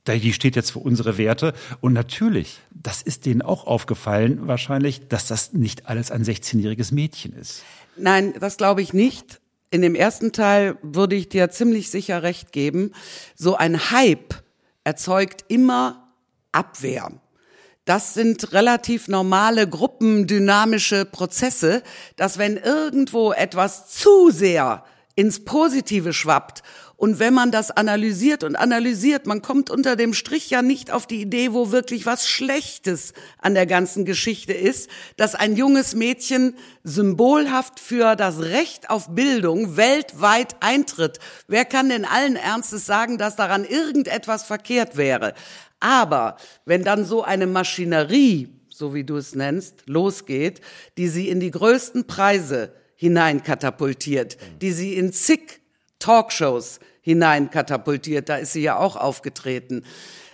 die steht jetzt für unsere Werte. Und natürlich, das ist denen auch aufgefallen wahrscheinlich, dass das nicht alles ein 16-jähriges Mädchen ist. Nein, das glaube ich nicht. In dem ersten Teil würde ich dir ziemlich sicher recht geben. So ein Hype erzeugt immer Abwehr. Das sind relativ normale gruppendynamische Prozesse, dass wenn irgendwo etwas zu sehr ins Positive schwappt und wenn man das analysiert und analysiert, man kommt unter dem Strich ja nicht auf die Idee, wo wirklich was Schlechtes an der ganzen Geschichte ist, dass ein junges Mädchen symbolhaft für das Recht auf Bildung weltweit eintritt. Wer kann denn allen Ernstes sagen, dass daran irgendetwas verkehrt wäre? Aber wenn dann so eine Maschinerie, so wie du es nennst, losgeht, die sie in die größten Preise hineinkatapultiert, die sie in zig Talkshows hineinkatapultiert, da ist sie ja auch aufgetreten.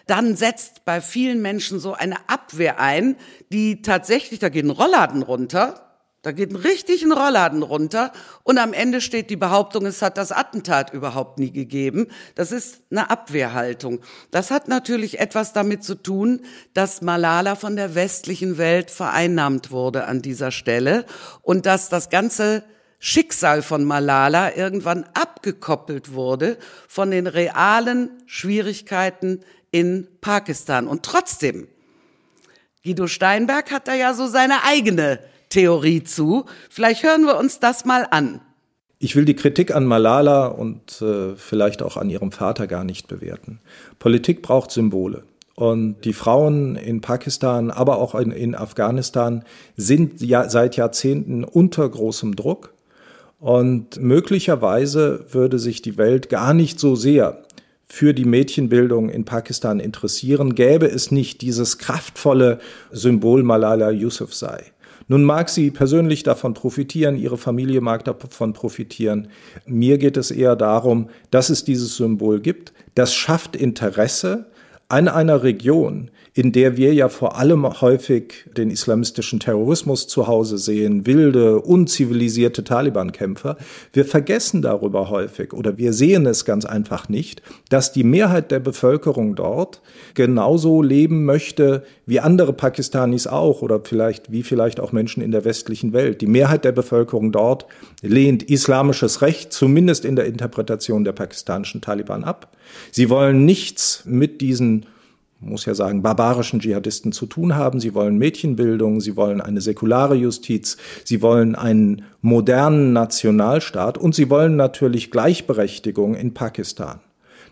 Dann setzt bei vielen Menschen so eine Abwehr ein, die tatsächlich, da geht ein Rollladen runter, da geht ein richtig ein Rollladen runter und am Ende steht die Behauptung, es hat das Attentat überhaupt nie gegeben. Das ist eine Abwehrhaltung. Das hat natürlich etwas damit zu tun, dass Malala von der westlichen Welt vereinnahmt wurde an dieser Stelle und dass das ganze Schicksal von Malala irgendwann abgekoppelt wurde von den realen Schwierigkeiten in Pakistan. Und trotzdem, Guido Steinberg hat da ja so seine eigene Theorie zu. Vielleicht hören wir uns das mal an. Ich will die Kritik an Malala und äh, vielleicht auch an ihrem Vater gar nicht bewerten. Politik braucht Symbole. Und die Frauen in Pakistan, aber auch in, in Afghanistan sind ja seit Jahrzehnten unter großem Druck. Und möglicherweise würde sich die Welt gar nicht so sehr für die Mädchenbildung in Pakistan interessieren, gäbe es nicht dieses kraftvolle Symbol Malala Yousafzai. Nun mag sie persönlich davon profitieren, ihre Familie mag davon profitieren. Mir geht es eher darum, dass es dieses Symbol gibt. Das schafft Interesse an einer Region, in der wir ja vor allem häufig den islamistischen Terrorismus zu Hause sehen, wilde, unzivilisierte Taliban-Kämpfer. Wir vergessen darüber häufig oder wir sehen es ganz einfach nicht, dass die Mehrheit der Bevölkerung dort genauso leben möchte wie andere Pakistanis auch oder vielleicht wie vielleicht auch Menschen in der westlichen Welt. Die Mehrheit der Bevölkerung dort lehnt islamisches Recht, zumindest in der Interpretation der pakistanischen Taliban ab. Sie wollen nichts mit diesen muss ja sagen, barbarischen Dschihadisten zu tun haben. Sie wollen Mädchenbildung, sie wollen eine säkulare Justiz, sie wollen einen modernen Nationalstaat und sie wollen natürlich Gleichberechtigung in Pakistan.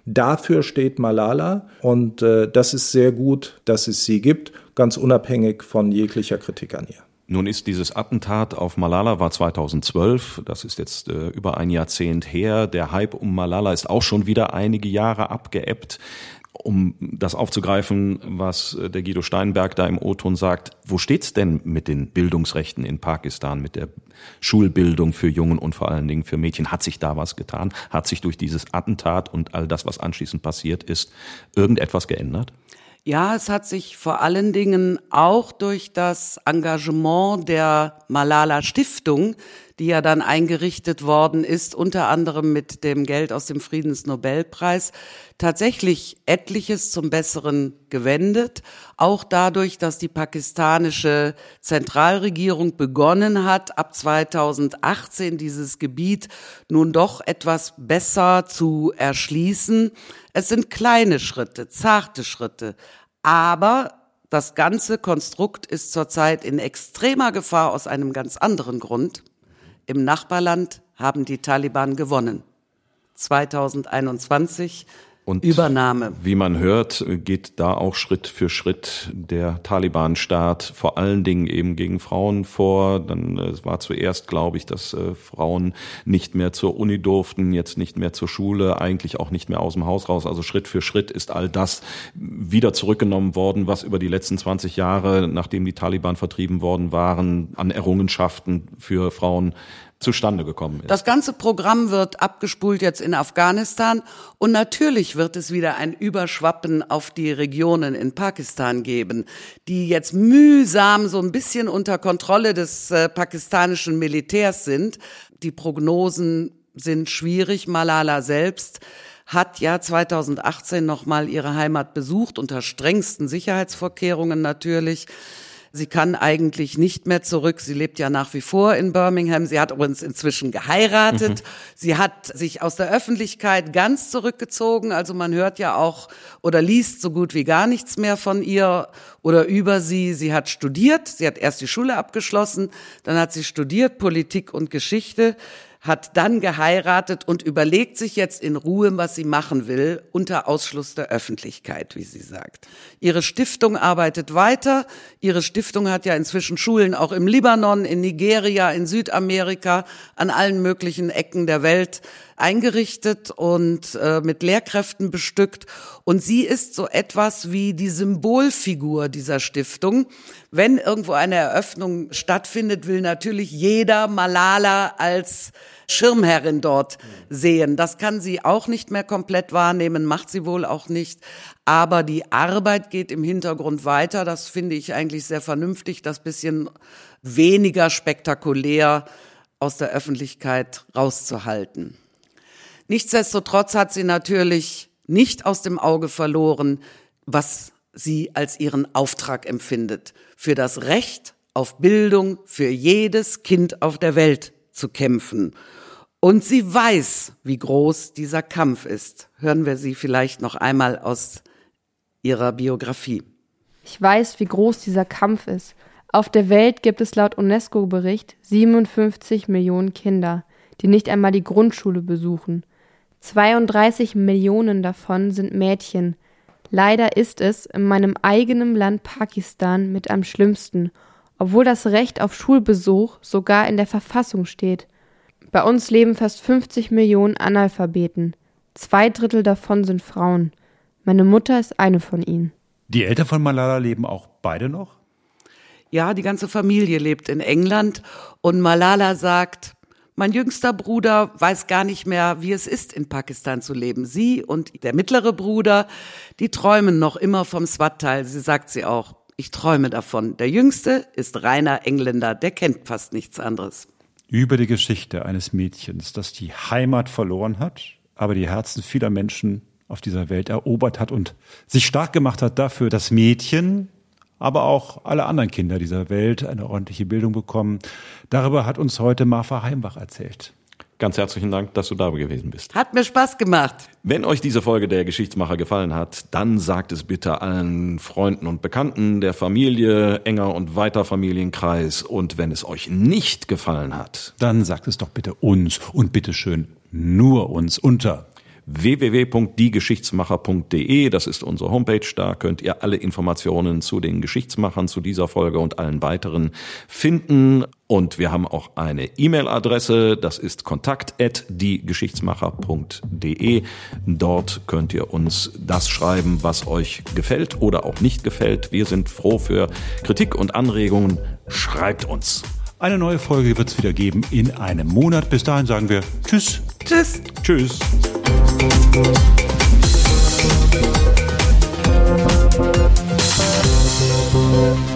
Dafür steht Malala und äh, das ist sehr gut, dass es sie gibt, ganz unabhängig von jeglicher Kritik an ihr. Nun ist dieses Attentat auf Malala war 2012, das ist jetzt äh, über ein Jahrzehnt her. Der Hype um Malala ist auch schon wieder einige Jahre abgeebbt. Um das aufzugreifen, was äh, der Guido Steinberg da im O-Ton sagt, wo steht's denn mit den Bildungsrechten in Pakistan, mit der Schulbildung für Jungen und vor allen Dingen für Mädchen? Hat sich da was getan? Hat sich durch dieses Attentat und all das, was anschließend passiert ist, irgendetwas geändert? Ja, es hat sich vor allen Dingen auch durch das Engagement der Malala Stiftung, die ja dann eingerichtet worden ist, unter anderem mit dem Geld aus dem Friedensnobelpreis, tatsächlich etliches zum Besseren gewendet. Auch dadurch, dass die pakistanische Zentralregierung begonnen hat, ab 2018 dieses Gebiet nun doch etwas besser zu erschließen. Es sind kleine Schritte, zarte Schritte, aber das ganze Konstrukt ist zurzeit in extremer Gefahr aus einem ganz anderen Grund. Im Nachbarland haben die Taliban gewonnen. 2021 Und Übernahme. Wie man hört, geht da auch Schritt für Schritt der Taliban-Staat vor allen Dingen eben gegen Frauen vor. Dann äh, es war zuerst, glaube ich, dass äh, Frauen nicht mehr zur Uni durften, jetzt nicht mehr zur Schule, eigentlich auch nicht mehr aus dem Haus raus. Also Schritt für Schritt ist all das wieder zurückgenommen worden, was über die letzten 20 Jahre, nachdem die Taliban vertrieben worden waren, an Errungenschaften für Frauen zustande gekommen ist. Das ganze Programm wird abgespult jetzt in Afghanistan und natürlich wird es wieder ein Überschwappen auf die Regionen in Pakistan geben, die jetzt mühsam so ein bisschen unter Kontrolle des äh, pakistanischen Militärs sind. Die Prognosen sind schwierig. Malala selbst hat ja 2018 nochmal ihre Heimat besucht, unter strengsten Sicherheitsvorkehrungen natürlich. Sie kann eigentlich nicht mehr zurück. Sie lebt ja nach wie vor in Birmingham. Sie hat übrigens inzwischen geheiratet. Sie hat sich aus der Öffentlichkeit ganz zurückgezogen. Also man hört ja auch oder liest so gut wie gar nichts mehr von ihr oder über sie. Sie hat studiert. Sie hat erst die Schule abgeschlossen. Dann hat sie studiert Politik und Geschichte hat dann geheiratet und überlegt sich jetzt in Ruhe, was sie machen will, unter Ausschluss der Öffentlichkeit, wie sie sagt. Ihre Stiftung arbeitet weiter. Ihre Stiftung hat ja inzwischen Schulen auch im Libanon, in Nigeria, in Südamerika, an allen möglichen Ecken der Welt eingerichtet und äh, mit Lehrkräften bestückt. Und sie ist so etwas wie die Symbolfigur dieser Stiftung. Wenn irgendwo eine Eröffnung stattfindet, will natürlich jeder Malala als Schirmherrin dort sehen. Das kann sie auch nicht mehr komplett wahrnehmen, macht sie wohl auch nicht. Aber die Arbeit geht im Hintergrund weiter. Das finde ich eigentlich sehr vernünftig, das bisschen weniger spektakulär aus der Öffentlichkeit rauszuhalten. Nichtsdestotrotz hat sie natürlich nicht aus dem Auge verloren, was sie als ihren Auftrag empfindet, für das Recht auf Bildung für jedes Kind auf der Welt zu kämpfen. Und sie weiß, wie groß dieser Kampf ist. Hören wir sie vielleicht noch einmal aus ihrer Biografie. Ich weiß, wie groß dieser Kampf ist. Auf der Welt gibt es laut UNESCO-Bericht 57 Millionen Kinder, die nicht einmal die Grundschule besuchen. 32 Millionen davon sind Mädchen. Leider ist es in meinem eigenen Land Pakistan mit am schlimmsten, obwohl das Recht auf Schulbesuch sogar in der Verfassung steht. Bei uns leben fast 50 Millionen Analphabeten. Zwei Drittel davon sind Frauen. Meine Mutter ist eine von ihnen. Die Eltern von Malala leben auch beide noch? Ja, die ganze Familie lebt in England und Malala sagt, mein jüngster Bruder weiß gar nicht mehr, wie es ist, in Pakistan zu leben. Sie und der mittlere Bruder, die träumen noch immer vom Swat-Teil. Sie sagt sie auch, ich träume davon. Der jüngste ist reiner Engländer, der kennt fast nichts anderes. Über die Geschichte eines Mädchens, das die Heimat verloren hat, aber die Herzen vieler Menschen auf dieser Welt erobert hat und sich stark gemacht hat dafür, dass Mädchen aber auch alle anderen Kinder dieser Welt eine ordentliche Bildung bekommen. Darüber hat uns heute Marfa Heimbach erzählt. Ganz herzlichen Dank, dass du da gewesen bist. Hat mir Spaß gemacht. Wenn euch diese Folge der Geschichtsmacher gefallen hat, dann sagt es bitte allen Freunden und Bekannten der Familie, enger und weiter Familienkreis. Und wenn es euch nicht gefallen hat, dann sagt es doch bitte uns und bitteschön nur uns unter www.diegeschichtsmacher.de. Das ist unsere Homepage. Da könnt ihr alle Informationen zu den Geschichtsmachern, zu dieser Folge und allen weiteren finden. Und wir haben auch eine E-Mail-Adresse. Das ist kontakt@diegeschichtsmacher.de. Dort könnt ihr uns das schreiben, was euch gefällt oder auch nicht gefällt. Wir sind froh für Kritik und Anregungen. Schreibt uns. Eine neue Folge wird es wieder geben in einem Monat. Bis dahin sagen wir Tschüss. Tschüss. Tschüss. Thank you.